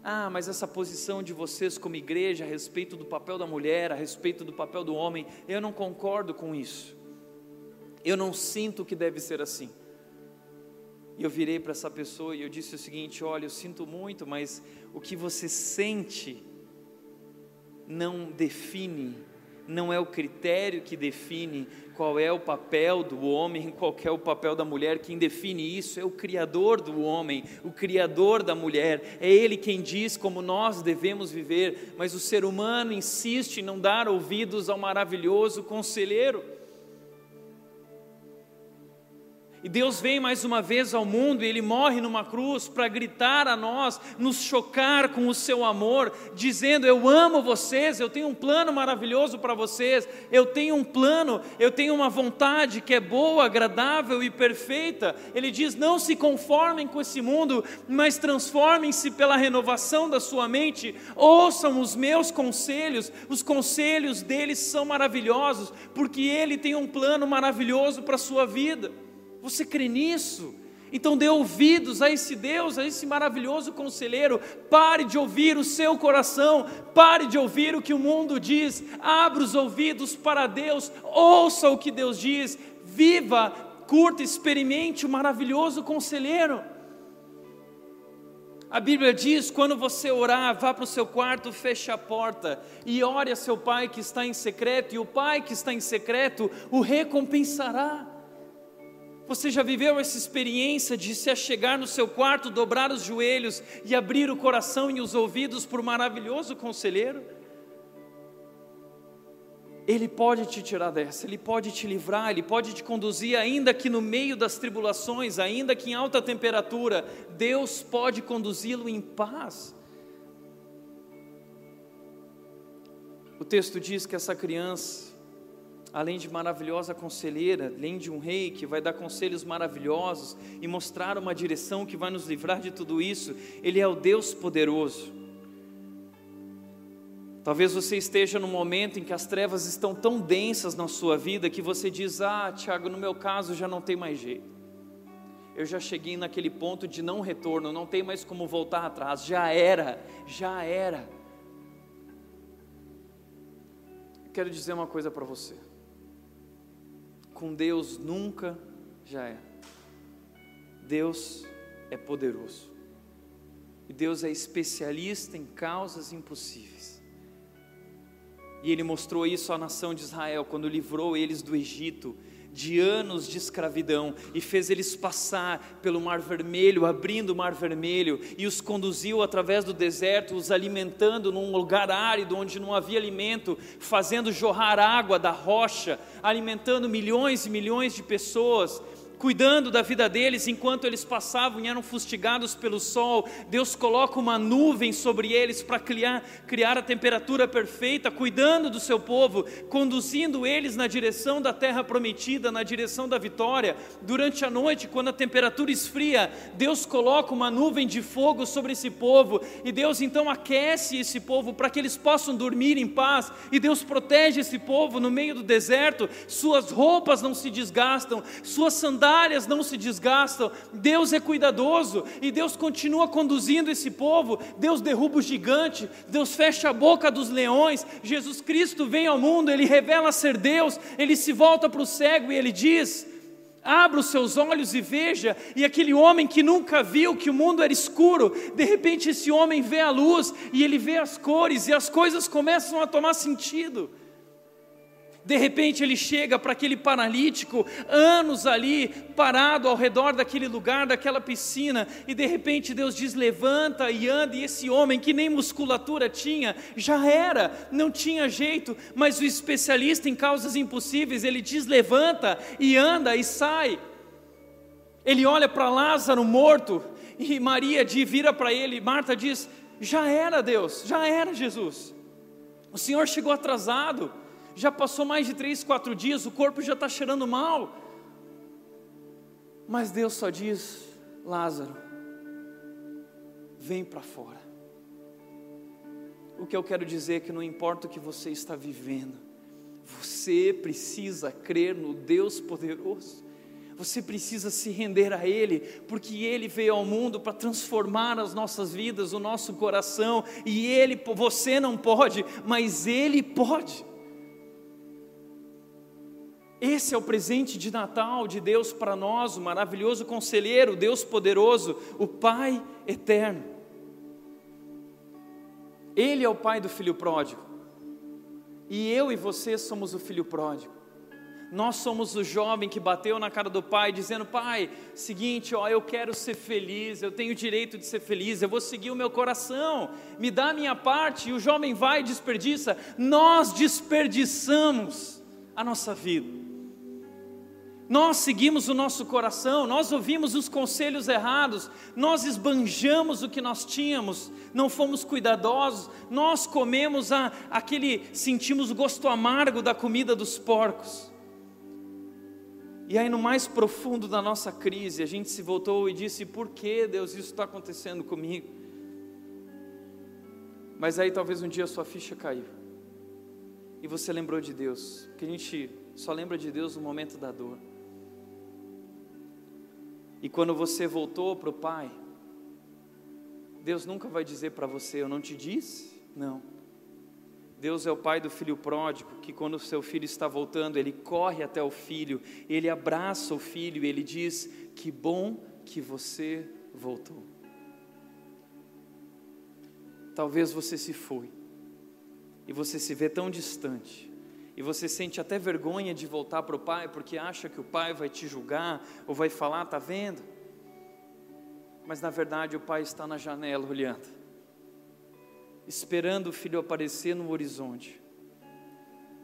ah, mas essa posição de vocês como igreja a respeito do papel da mulher, a respeito do papel do homem, eu não concordo com isso. Eu não sinto que deve ser assim. E eu virei para essa pessoa e eu disse o seguinte: olha, eu sinto muito, mas o que você sente não define não é o critério que define qual é o papel do homem, qual é o papel da mulher, quem define isso é o Criador do homem, o Criador da mulher, é Ele quem diz como nós devemos viver, mas o ser humano insiste em não dar ouvidos ao maravilhoso conselheiro. E Deus vem mais uma vez ao mundo e Ele morre numa cruz para gritar a nós, nos chocar com o seu amor, dizendo: Eu amo vocês, eu tenho um plano maravilhoso para vocês, eu tenho um plano, eu tenho uma vontade que é boa, agradável e perfeita. Ele diz: Não se conformem com esse mundo, mas transformem-se pela renovação da sua mente, ouçam os meus conselhos, os conselhos deles são maravilhosos, porque Ele tem um plano maravilhoso para a sua vida. Você crê nisso? Então dê ouvidos a esse Deus, a esse maravilhoso conselheiro. Pare de ouvir o seu coração, pare de ouvir o que o mundo diz. Abra os ouvidos para Deus, ouça o que Deus diz. Viva, curta, experimente o maravilhoso conselheiro. A Bíblia diz: quando você orar, vá para o seu quarto, feche a porta e ore a seu pai que está em secreto, e o pai que está em secreto o recompensará. Você já viveu essa experiência de se achegar no seu quarto, dobrar os joelhos e abrir o coração e os ouvidos para o maravilhoso conselheiro? Ele pode te tirar dessa, Ele pode te livrar, Ele pode te conduzir, ainda que no meio das tribulações, ainda que em alta temperatura, Deus pode conduzi-lo em paz. O texto diz que essa criança, além de maravilhosa conselheira, além de um rei que vai dar conselhos maravilhosos e mostrar uma direção que vai nos livrar de tudo isso, ele é o Deus poderoso. Talvez você esteja num momento em que as trevas estão tão densas na sua vida que você diz: Ah, Tiago, no meu caso já não tem mais jeito. Eu já cheguei naquele ponto de não retorno, não tem mais como voltar atrás, já era, já era. Quero dizer uma coisa para você: com Deus nunca já é. Deus é poderoso, e Deus é especialista em causas impossíveis. E ele mostrou isso à nação de Israel quando livrou eles do Egito de anos de escravidão e fez eles passar pelo Mar Vermelho, abrindo o Mar Vermelho e os conduziu através do deserto, os alimentando num lugar árido onde não havia alimento, fazendo jorrar água da rocha, alimentando milhões e milhões de pessoas cuidando da vida deles enquanto eles passavam e eram fustigados pelo sol. Deus coloca uma nuvem sobre eles para criar, criar a temperatura perfeita, cuidando do seu povo, conduzindo eles na direção da terra prometida, na direção da vitória. Durante a noite, quando a temperatura esfria, Deus coloca uma nuvem de fogo sobre esse povo e Deus então aquece esse povo para que eles possam dormir em paz. E Deus protege esse povo no meio do deserto, suas roupas não se desgastam, suas sandálias sandálias não se desgastam. Deus é cuidadoso e Deus continua conduzindo esse povo. Deus derruba o gigante, Deus fecha a boca dos leões. Jesus Cristo vem ao mundo, ele revela ser Deus, ele se volta para o cego e ele diz: Abra os seus olhos e veja, e aquele homem que nunca viu que o mundo era escuro, de repente esse homem vê a luz e ele vê as cores e as coisas começam a tomar sentido. De repente ele chega para aquele paralítico, anos ali, parado ao redor daquele lugar, daquela piscina, e de repente Deus diz: levanta e anda, e esse homem que nem musculatura tinha, já era, não tinha jeito, mas o especialista em causas impossíveis, ele diz: levanta e anda e sai. Ele olha para Lázaro morto, e Maria de vira para ele, Marta diz: já era Deus, já era Jesus, o Senhor chegou atrasado já passou mais de três, quatro dias, o corpo já está cheirando mal. Mas Deus só diz: Lázaro, vem para fora. O que eu quero dizer é que não importa o que você está vivendo, você precisa crer no Deus poderoso. Você precisa se render a Ele, porque Ele veio ao mundo para transformar as nossas vidas, o nosso coração, e Ele, você não pode, mas Ele pode. Esse é o presente de Natal de Deus para nós, o maravilhoso conselheiro, Deus poderoso, o Pai eterno. Ele é o pai do filho pródigo. E eu e você somos o filho pródigo. Nós somos o jovem que bateu na cara do pai, dizendo: Pai, seguinte, ó, eu quero ser feliz, eu tenho o direito de ser feliz, eu vou seguir o meu coração, me dá a minha parte. E o jovem vai e desperdiça. Nós desperdiçamos a nossa vida. Nós seguimos o nosso coração, nós ouvimos os conselhos errados, nós esbanjamos o que nós tínhamos, não fomos cuidadosos, nós comemos a, aquele, sentimos o gosto amargo da comida dos porcos. E aí, no mais profundo da nossa crise, a gente se voltou e disse: por que, Deus, isso está acontecendo comigo? Mas aí talvez um dia a sua ficha caiu, e você lembrou de Deus, porque a gente só lembra de Deus no momento da dor. E quando você voltou para o Pai, Deus nunca vai dizer para você: Eu não te disse? Não. Deus é o pai do filho pródigo, que quando o seu filho está voltando, ele corre até o filho, ele abraça o filho e ele diz: Que bom que você voltou. Talvez você se foi, e você se vê tão distante, e você sente até vergonha de voltar para o pai, porque acha que o pai vai te julgar, ou vai falar: Está vendo? Mas na verdade o pai está na janela olhando esperando o filho aparecer no horizonte,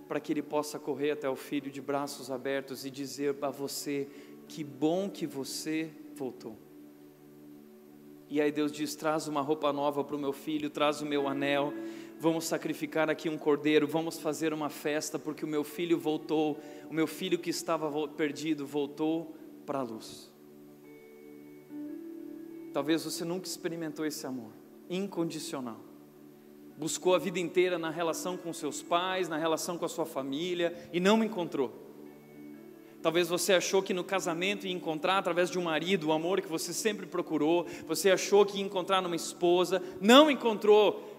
para que ele possa correr até o filho de braços abertos e dizer para você: Que bom que você voltou. E aí Deus diz: Traz uma roupa nova para o meu filho, traz o meu anel, vamos sacrificar aqui um cordeiro, vamos fazer uma festa, porque o meu filho voltou, o meu filho que estava perdido voltou para a luz. Talvez você nunca experimentou esse amor incondicional buscou a vida inteira na relação com seus pais, na relação com a sua família e não encontrou. Talvez você achou que no casamento ia encontrar através de um marido o amor que você sempre procurou, você achou que ia encontrar numa esposa, não encontrou,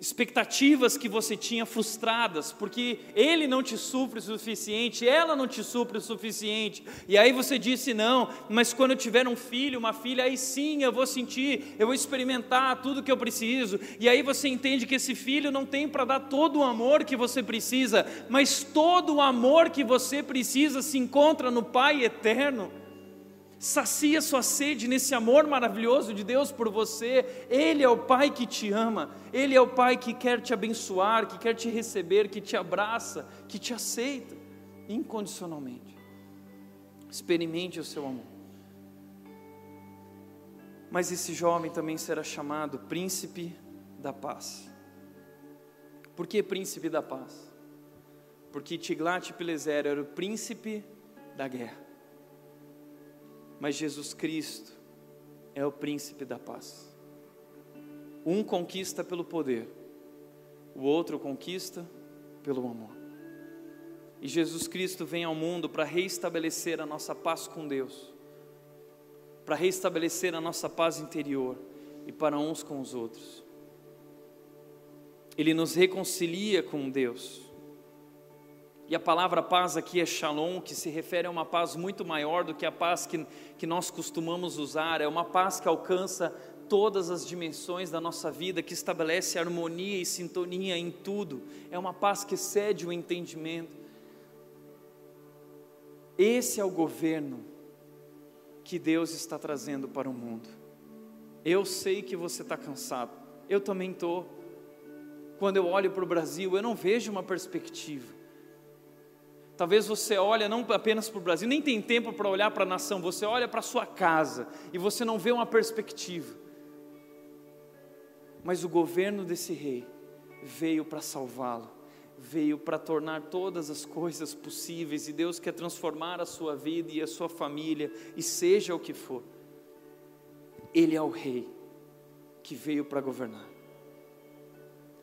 expectativas que você tinha frustradas, porque ele não te supre o suficiente, ela não te supre o suficiente, e aí você disse não, mas quando eu tiver um filho, uma filha, aí sim eu vou sentir, eu vou experimentar tudo que eu preciso, e aí você entende que esse filho não tem para dar todo o amor que você precisa, mas todo o amor que você precisa se encontra no Pai eterno. Sacia sua sede nesse amor maravilhoso de Deus por você. Ele é o Pai que te ama, Ele é o Pai que quer te abençoar, que quer te receber, que te abraça, que te aceita incondicionalmente. Experimente o seu amor. Mas esse jovem também será chamado príncipe da paz. Por que príncipe da paz? Porque Tiglat-Pileser era o príncipe da guerra mas Jesus Cristo é o príncipe da paz. Um conquista pelo poder, o outro conquista pelo amor. E Jesus Cristo vem ao mundo para reestabelecer a nossa paz com Deus, para reestabelecer a nossa paz interior e para uns com os outros. Ele nos reconcilia com Deus. E a palavra paz aqui é shalom, que se refere a uma paz muito maior do que a paz que, que nós costumamos usar, é uma paz que alcança todas as dimensões da nossa vida, que estabelece harmonia e sintonia em tudo, é uma paz que excede o entendimento. Esse é o governo que Deus está trazendo para o mundo. Eu sei que você está cansado, eu também estou. Quando eu olho para o Brasil, eu não vejo uma perspectiva. Talvez você olhe não apenas para o Brasil, nem tem tempo para olhar para a nação, você olha para a sua casa e você não vê uma perspectiva. Mas o governo desse rei veio para salvá-lo, veio para tornar todas as coisas possíveis e Deus quer transformar a sua vida e a sua família, e seja o que for. Ele é o rei que veio para governar.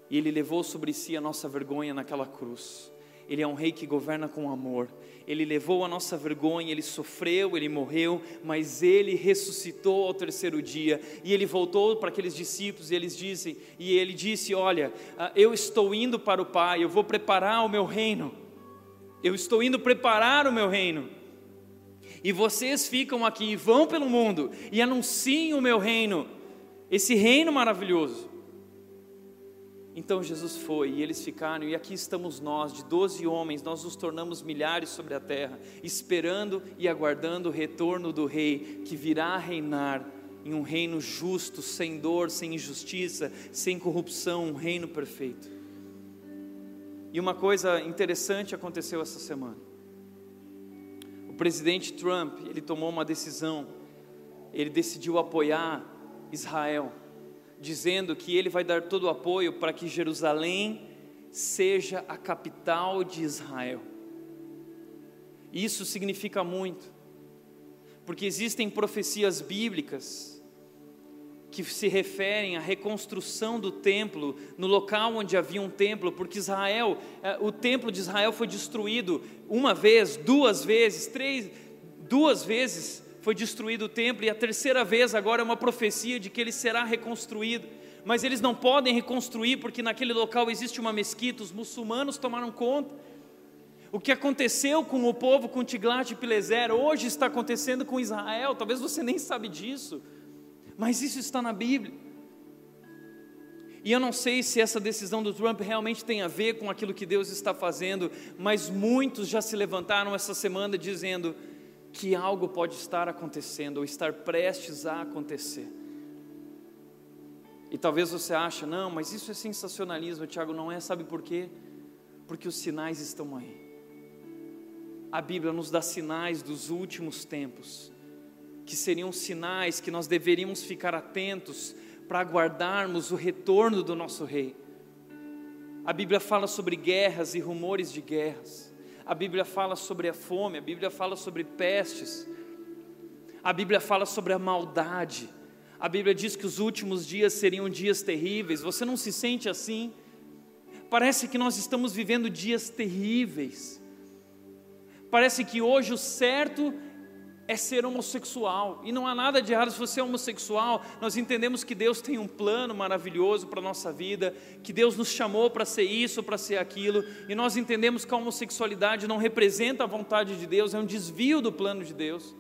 E ele levou sobre si a nossa vergonha naquela cruz. Ele é um rei que governa com amor. Ele levou a nossa vergonha, ele sofreu, ele morreu, mas ele ressuscitou ao terceiro dia. E ele voltou para aqueles discípulos e eles dizem, e ele disse: "Olha, ah, eu estou indo para o Pai, eu vou preparar o meu reino. Eu estou indo preparar o meu reino. E vocês ficam aqui, vão pelo mundo e anunciem o meu reino, esse reino maravilhoso. Então Jesus foi e eles ficaram, e aqui estamos nós, de doze homens, nós nos tornamos milhares sobre a terra, esperando e aguardando o retorno do Rei que virá a reinar em um reino justo, sem dor, sem injustiça, sem corrupção, um reino perfeito. E uma coisa interessante aconteceu essa semana. O presidente Trump, ele tomou uma decisão, ele decidiu apoiar Israel dizendo que ele vai dar todo o apoio para que Jerusalém seja a capital de Israel. Isso significa muito, porque existem profecias bíblicas que se referem à reconstrução do templo no local onde havia um templo, porque Israel, eh, o templo de Israel foi destruído uma vez, duas vezes, três, duas vezes foi destruído o templo, e a terceira vez agora é uma profecia de que ele será reconstruído. Mas eles não podem reconstruir porque naquele local existe uma mesquita, os muçulmanos tomaram conta. O que aconteceu com o povo, com Tiglat-Pileser, hoje está acontecendo com Israel, talvez você nem sabe disso, mas isso está na Bíblia. E eu não sei se essa decisão do Trump realmente tem a ver com aquilo que Deus está fazendo, mas muitos já se levantaram essa semana dizendo que algo pode estar acontecendo ou estar prestes a acontecer. E talvez você ache, não, mas isso é sensacionalismo, Tiago, não é, sabe por quê? Porque os sinais estão aí. A Bíblia nos dá sinais dos últimos tempos, que seriam sinais que nós deveríamos ficar atentos para aguardarmos o retorno do nosso Rei. A Bíblia fala sobre guerras e rumores de guerras. A Bíblia fala sobre a fome, a Bíblia fala sobre pestes. A Bíblia fala sobre a maldade. A Bíblia diz que os últimos dias seriam dias terríveis. Você não se sente assim? Parece que nós estamos vivendo dias terríveis. Parece que hoje o certo é ser homossexual. E não há nada de errado se você é homossexual. Nós entendemos que Deus tem um plano maravilhoso para a nossa vida, que Deus nos chamou para ser isso, para ser aquilo. E nós entendemos que a homossexualidade não representa a vontade de Deus, é um desvio do plano de Deus.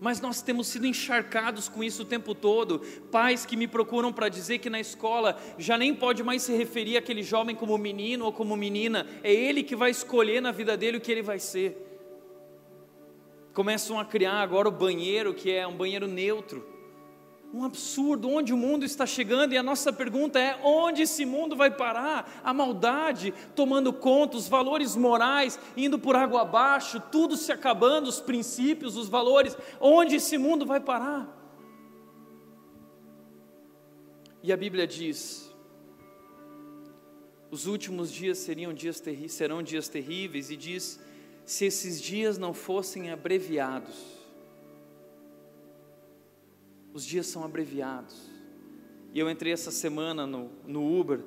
Mas nós temos sido encharcados com isso o tempo todo. Pais que me procuram para dizer que na escola já nem pode mais se referir àquele jovem como menino ou como menina, é ele que vai escolher na vida dele o que ele vai ser começam a criar agora o banheiro, que é um banheiro neutro. Um absurdo, onde o mundo está chegando, e a nossa pergunta é: onde esse mundo vai parar? A maldade tomando conta, os valores morais indo por água abaixo, tudo se acabando, os princípios, os valores, onde esse mundo vai parar? E a Bíblia diz: os últimos dias seriam dias serão dias terríveis, e diz se esses dias não fossem abreviados. Os dias são abreviados. E eu entrei essa semana no, no Uber,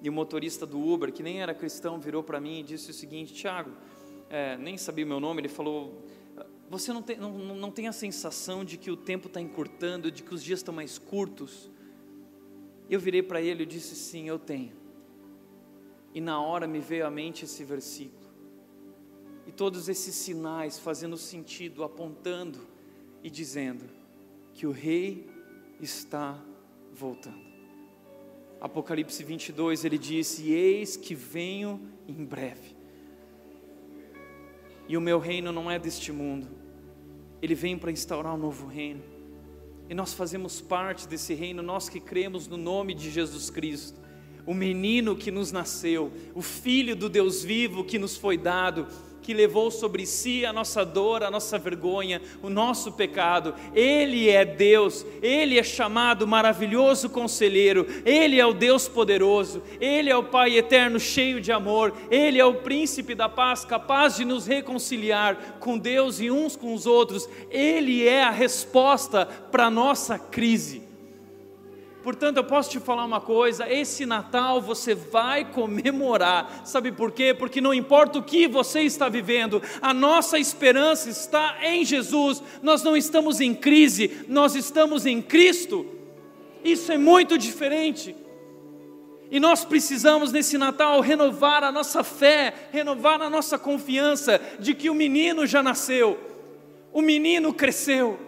e o motorista do Uber, que nem era cristão, virou para mim e disse o seguinte: Tiago, é, nem sabia o meu nome, ele falou: Você não tem, não, não tem a sensação de que o tempo está encurtando, de que os dias estão mais curtos? Eu virei para ele e disse: Sim, eu tenho. E na hora me veio à mente esse versículo e todos esses sinais fazendo sentido, apontando e dizendo que o rei está voltando. Apocalipse 22, ele disse: Eis que venho em breve. E o meu reino não é deste mundo, ele vem para instaurar um novo reino. E nós fazemos parte desse reino, nós que cremos no nome de Jesus Cristo, o menino que nos nasceu, o filho do Deus vivo que nos foi dado que levou sobre si a nossa dor, a nossa vergonha, o nosso pecado. Ele é Deus, ele é chamado maravilhoso conselheiro, ele é o Deus poderoso, ele é o Pai eterno cheio de amor, ele é o príncipe da paz, capaz de nos reconciliar com Deus e uns com os outros. Ele é a resposta para a nossa crise. Portanto, eu posso te falar uma coisa: esse Natal você vai comemorar. Sabe por quê? Porque não importa o que você está vivendo, a nossa esperança está em Jesus. Nós não estamos em crise, nós estamos em Cristo. Isso é muito diferente. E nós precisamos nesse Natal renovar a nossa fé, renovar a nossa confiança de que o menino já nasceu, o menino cresceu,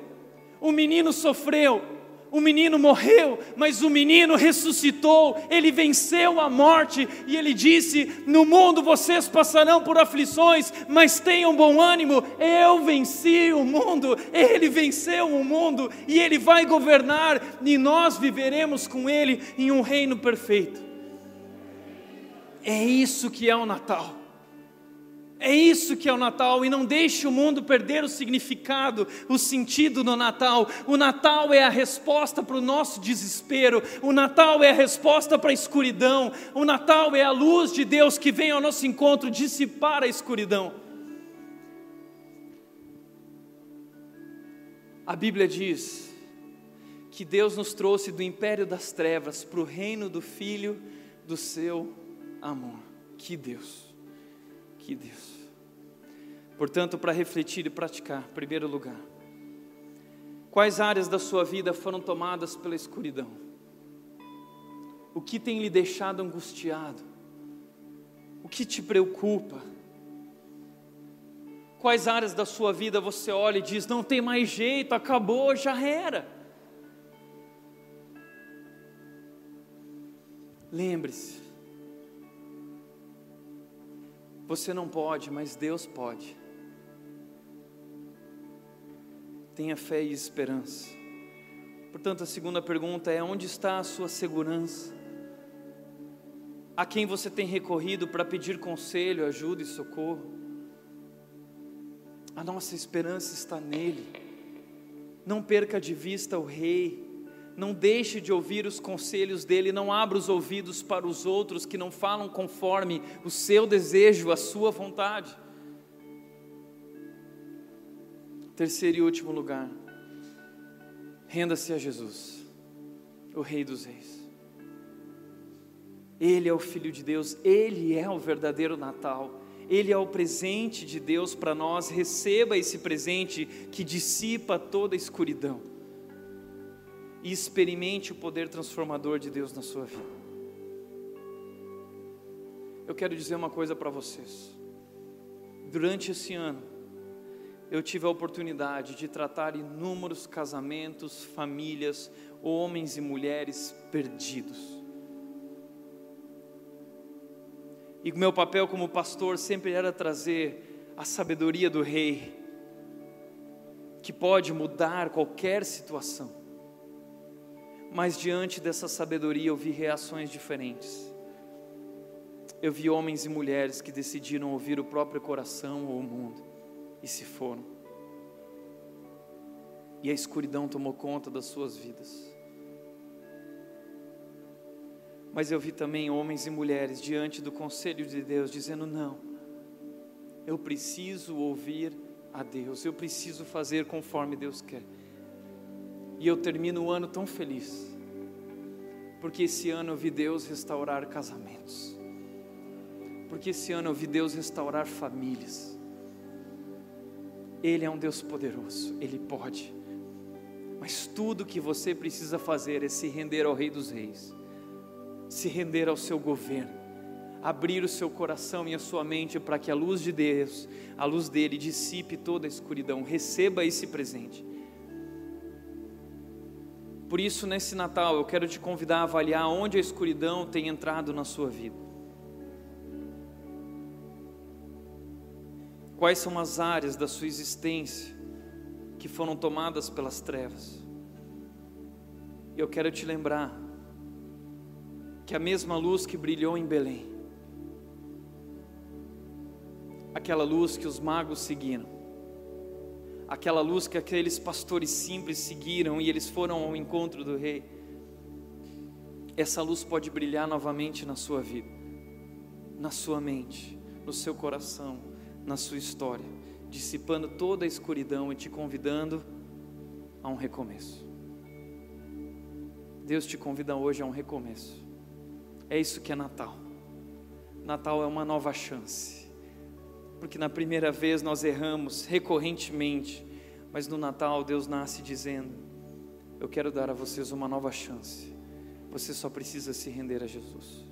o menino sofreu o menino morreu, mas o menino ressuscitou, ele venceu a morte e ele disse: No mundo vocês passarão por aflições, mas tenham bom ânimo, eu venci o mundo, ele venceu o mundo e ele vai governar e nós viveremos com ele em um reino perfeito. É isso que é o Natal. É isso que é o Natal, e não deixe o mundo perder o significado, o sentido do Natal. O Natal é a resposta para o nosso desespero, o Natal é a resposta para a escuridão, o Natal é a luz de Deus que vem ao nosso encontro dissipar a escuridão. A Bíblia diz que Deus nos trouxe do império das trevas para o reino do Filho do seu amor. Que Deus! Que Deus! Portanto, para refletir e praticar, em primeiro lugar, quais áreas da sua vida foram tomadas pela escuridão? O que tem lhe deixado angustiado? O que te preocupa? Quais áreas da sua vida você olha e diz: não tem mais jeito, acabou, já era? Lembre-se, você não pode, mas Deus pode. Tenha fé e esperança. Portanto, a segunda pergunta é: onde está a sua segurança? A quem você tem recorrido para pedir conselho, ajuda e socorro? A nossa esperança está nele. Não perca de vista o Rei. Não deixe de ouvir os conselhos dele. Não abra os ouvidos para os outros que não falam conforme o seu desejo, a sua vontade. Terceiro e último lugar. Renda-se a Jesus, o Rei dos Reis. Ele é o Filho de Deus, ele é o verdadeiro Natal. Ele é o presente de Deus para nós, receba esse presente que dissipa toda a escuridão. E experimente o poder transformador de Deus na sua vida. Eu quero dizer uma coisa para vocês. Durante esse ano, eu tive a oportunidade de tratar inúmeros casamentos, famílias, homens e mulheres perdidos E meu papel como pastor sempre era trazer a sabedoria do rei, que pode mudar qualquer situação. Mas diante dessa sabedoria eu vi reações diferentes. Eu vi homens e mulheres que decidiram ouvir o próprio coração ou o mundo e se foram. E a escuridão tomou conta das suas vidas. Mas eu vi também homens e mulheres diante do conselho de Deus dizendo: não, eu preciso ouvir a Deus, eu preciso fazer conforme Deus quer. E eu termino o ano tão feliz, porque esse ano eu vi Deus restaurar casamentos, porque esse ano eu vi Deus restaurar famílias. Ele é um Deus poderoso, Ele pode, mas tudo que você precisa fazer é se render ao Rei dos Reis se render ao seu governo, abrir o seu coração e a sua mente para que a luz de Deus, a luz dele, dissipe toda a escuridão. Receba esse presente. Por isso, nesse Natal, eu quero te convidar a avaliar onde a escuridão tem entrado na sua vida. Quais são as áreas da sua existência que foram tomadas pelas trevas? Eu quero te lembrar que a mesma luz que brilhou em Belém, aquela luz que os magos seguiram, aquela luz que aqueles pastores simples seguiram e eles foram ao encontro do rei, essa luz pode brilhar novamente na sua vida, na sua mente, no seu coração, na sua história, dissipando toda a escuridão e te convidando a um recomeço. Deus te convida hoje a um recomeço. É isso que é Natal. Natal é uma nova chance. Porque na primeira vez nós erramos recorrentemente, mas no Natal Deus nasce dizendo: Eu quero dar a vocês uma nova chance. Você só precisa se render a Jesus.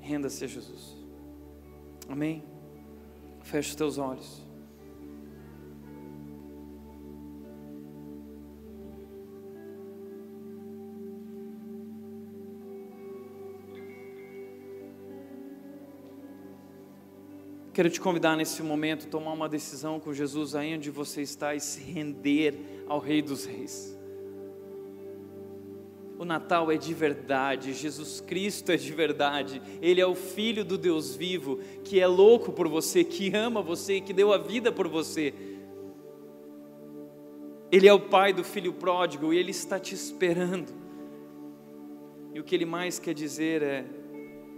Renda-se a Jesus. Amém? Feche os teus olhos. Quero te convidar nesse momento a tomar uma decisão com Jesus aí onde você está e se render ao Rei dos Reis. O Natal é de verdade, Jesus Cristo é de verdade, Ele é o Filho do Deus vivo, que é louco por você, que ama você, que deu a vida por você. Ele é o Pai do Filho pródigo e Ele está te esperando. E o que Ele mais quer dizer é: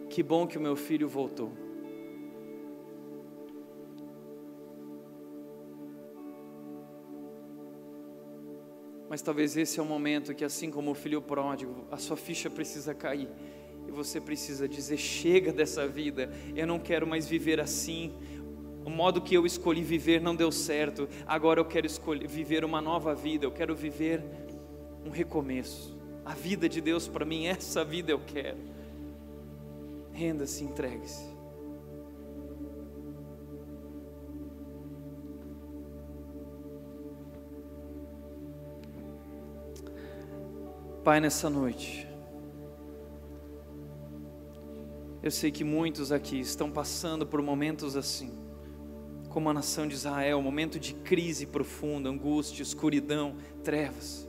que bom que o meu filho voltou. Mas talvez esse é o momento que, assim como o filho pródigo, a sua ficha precisa cair e você precisa dizer: chega dessa vida, eu não quero mais viver assim. O modo que eu escolhi viver não deu certo. Agora eu quero escolher viver uma nova vida. Eu quero viver um recomeço. A vida de Deus para mim, essa vida eu quero. Renda-se, entregue-se. Pai, nessa noite, eu sei que muitos aqui estão passando por momentos assim, como a nação de Israel, momento de crise profunda, angústia, escuridão, trevas.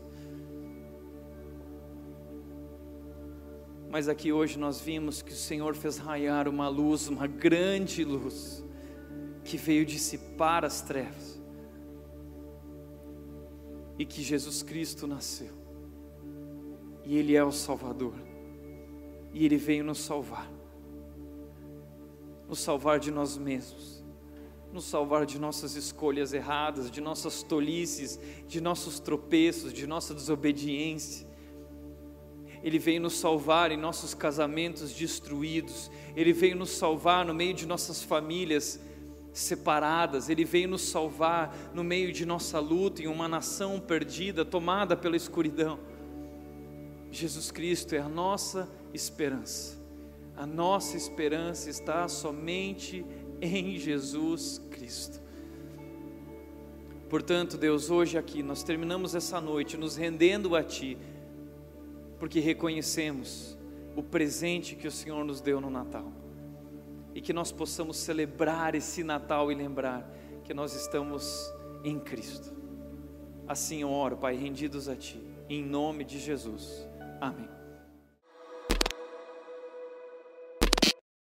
Mas aqui hoje nós vimos que o Senhor fez raiar uma luz, uma grande luz, que veio dissipar as trevas, e que Jesus Cristo nasceu e Ele é o Salvador. E Ele veio nos salvar. Nos salvar de nós mesmos. Nos salvar de nossas escolhas erradas, de nossas tolices, de nossos tropeços, de nossa desobediência. Ele veio nos salvar em nossos casamentos destruídos. Ele veio nos salvar no meio de nossas famílias separadas. Ele veio nos salvar no meio de nossa luta em uma nação perdida, tomada pela escuridão. Jesus Cristo é a nossa esperança. A nossa esperança está somente em Jesus Cristo. Portanto, Deus, hoje aqui nós terminamos essa noite nos rendendo a Ti, porque reconhecemos o presente que o Senhor nos deu no Natal e que nós possamos celebrar esse Natal e lembrar que nós estamos em Cristo. Assim eu oro, Pai, rendidos a Ti, em nome de Jesus. Amém.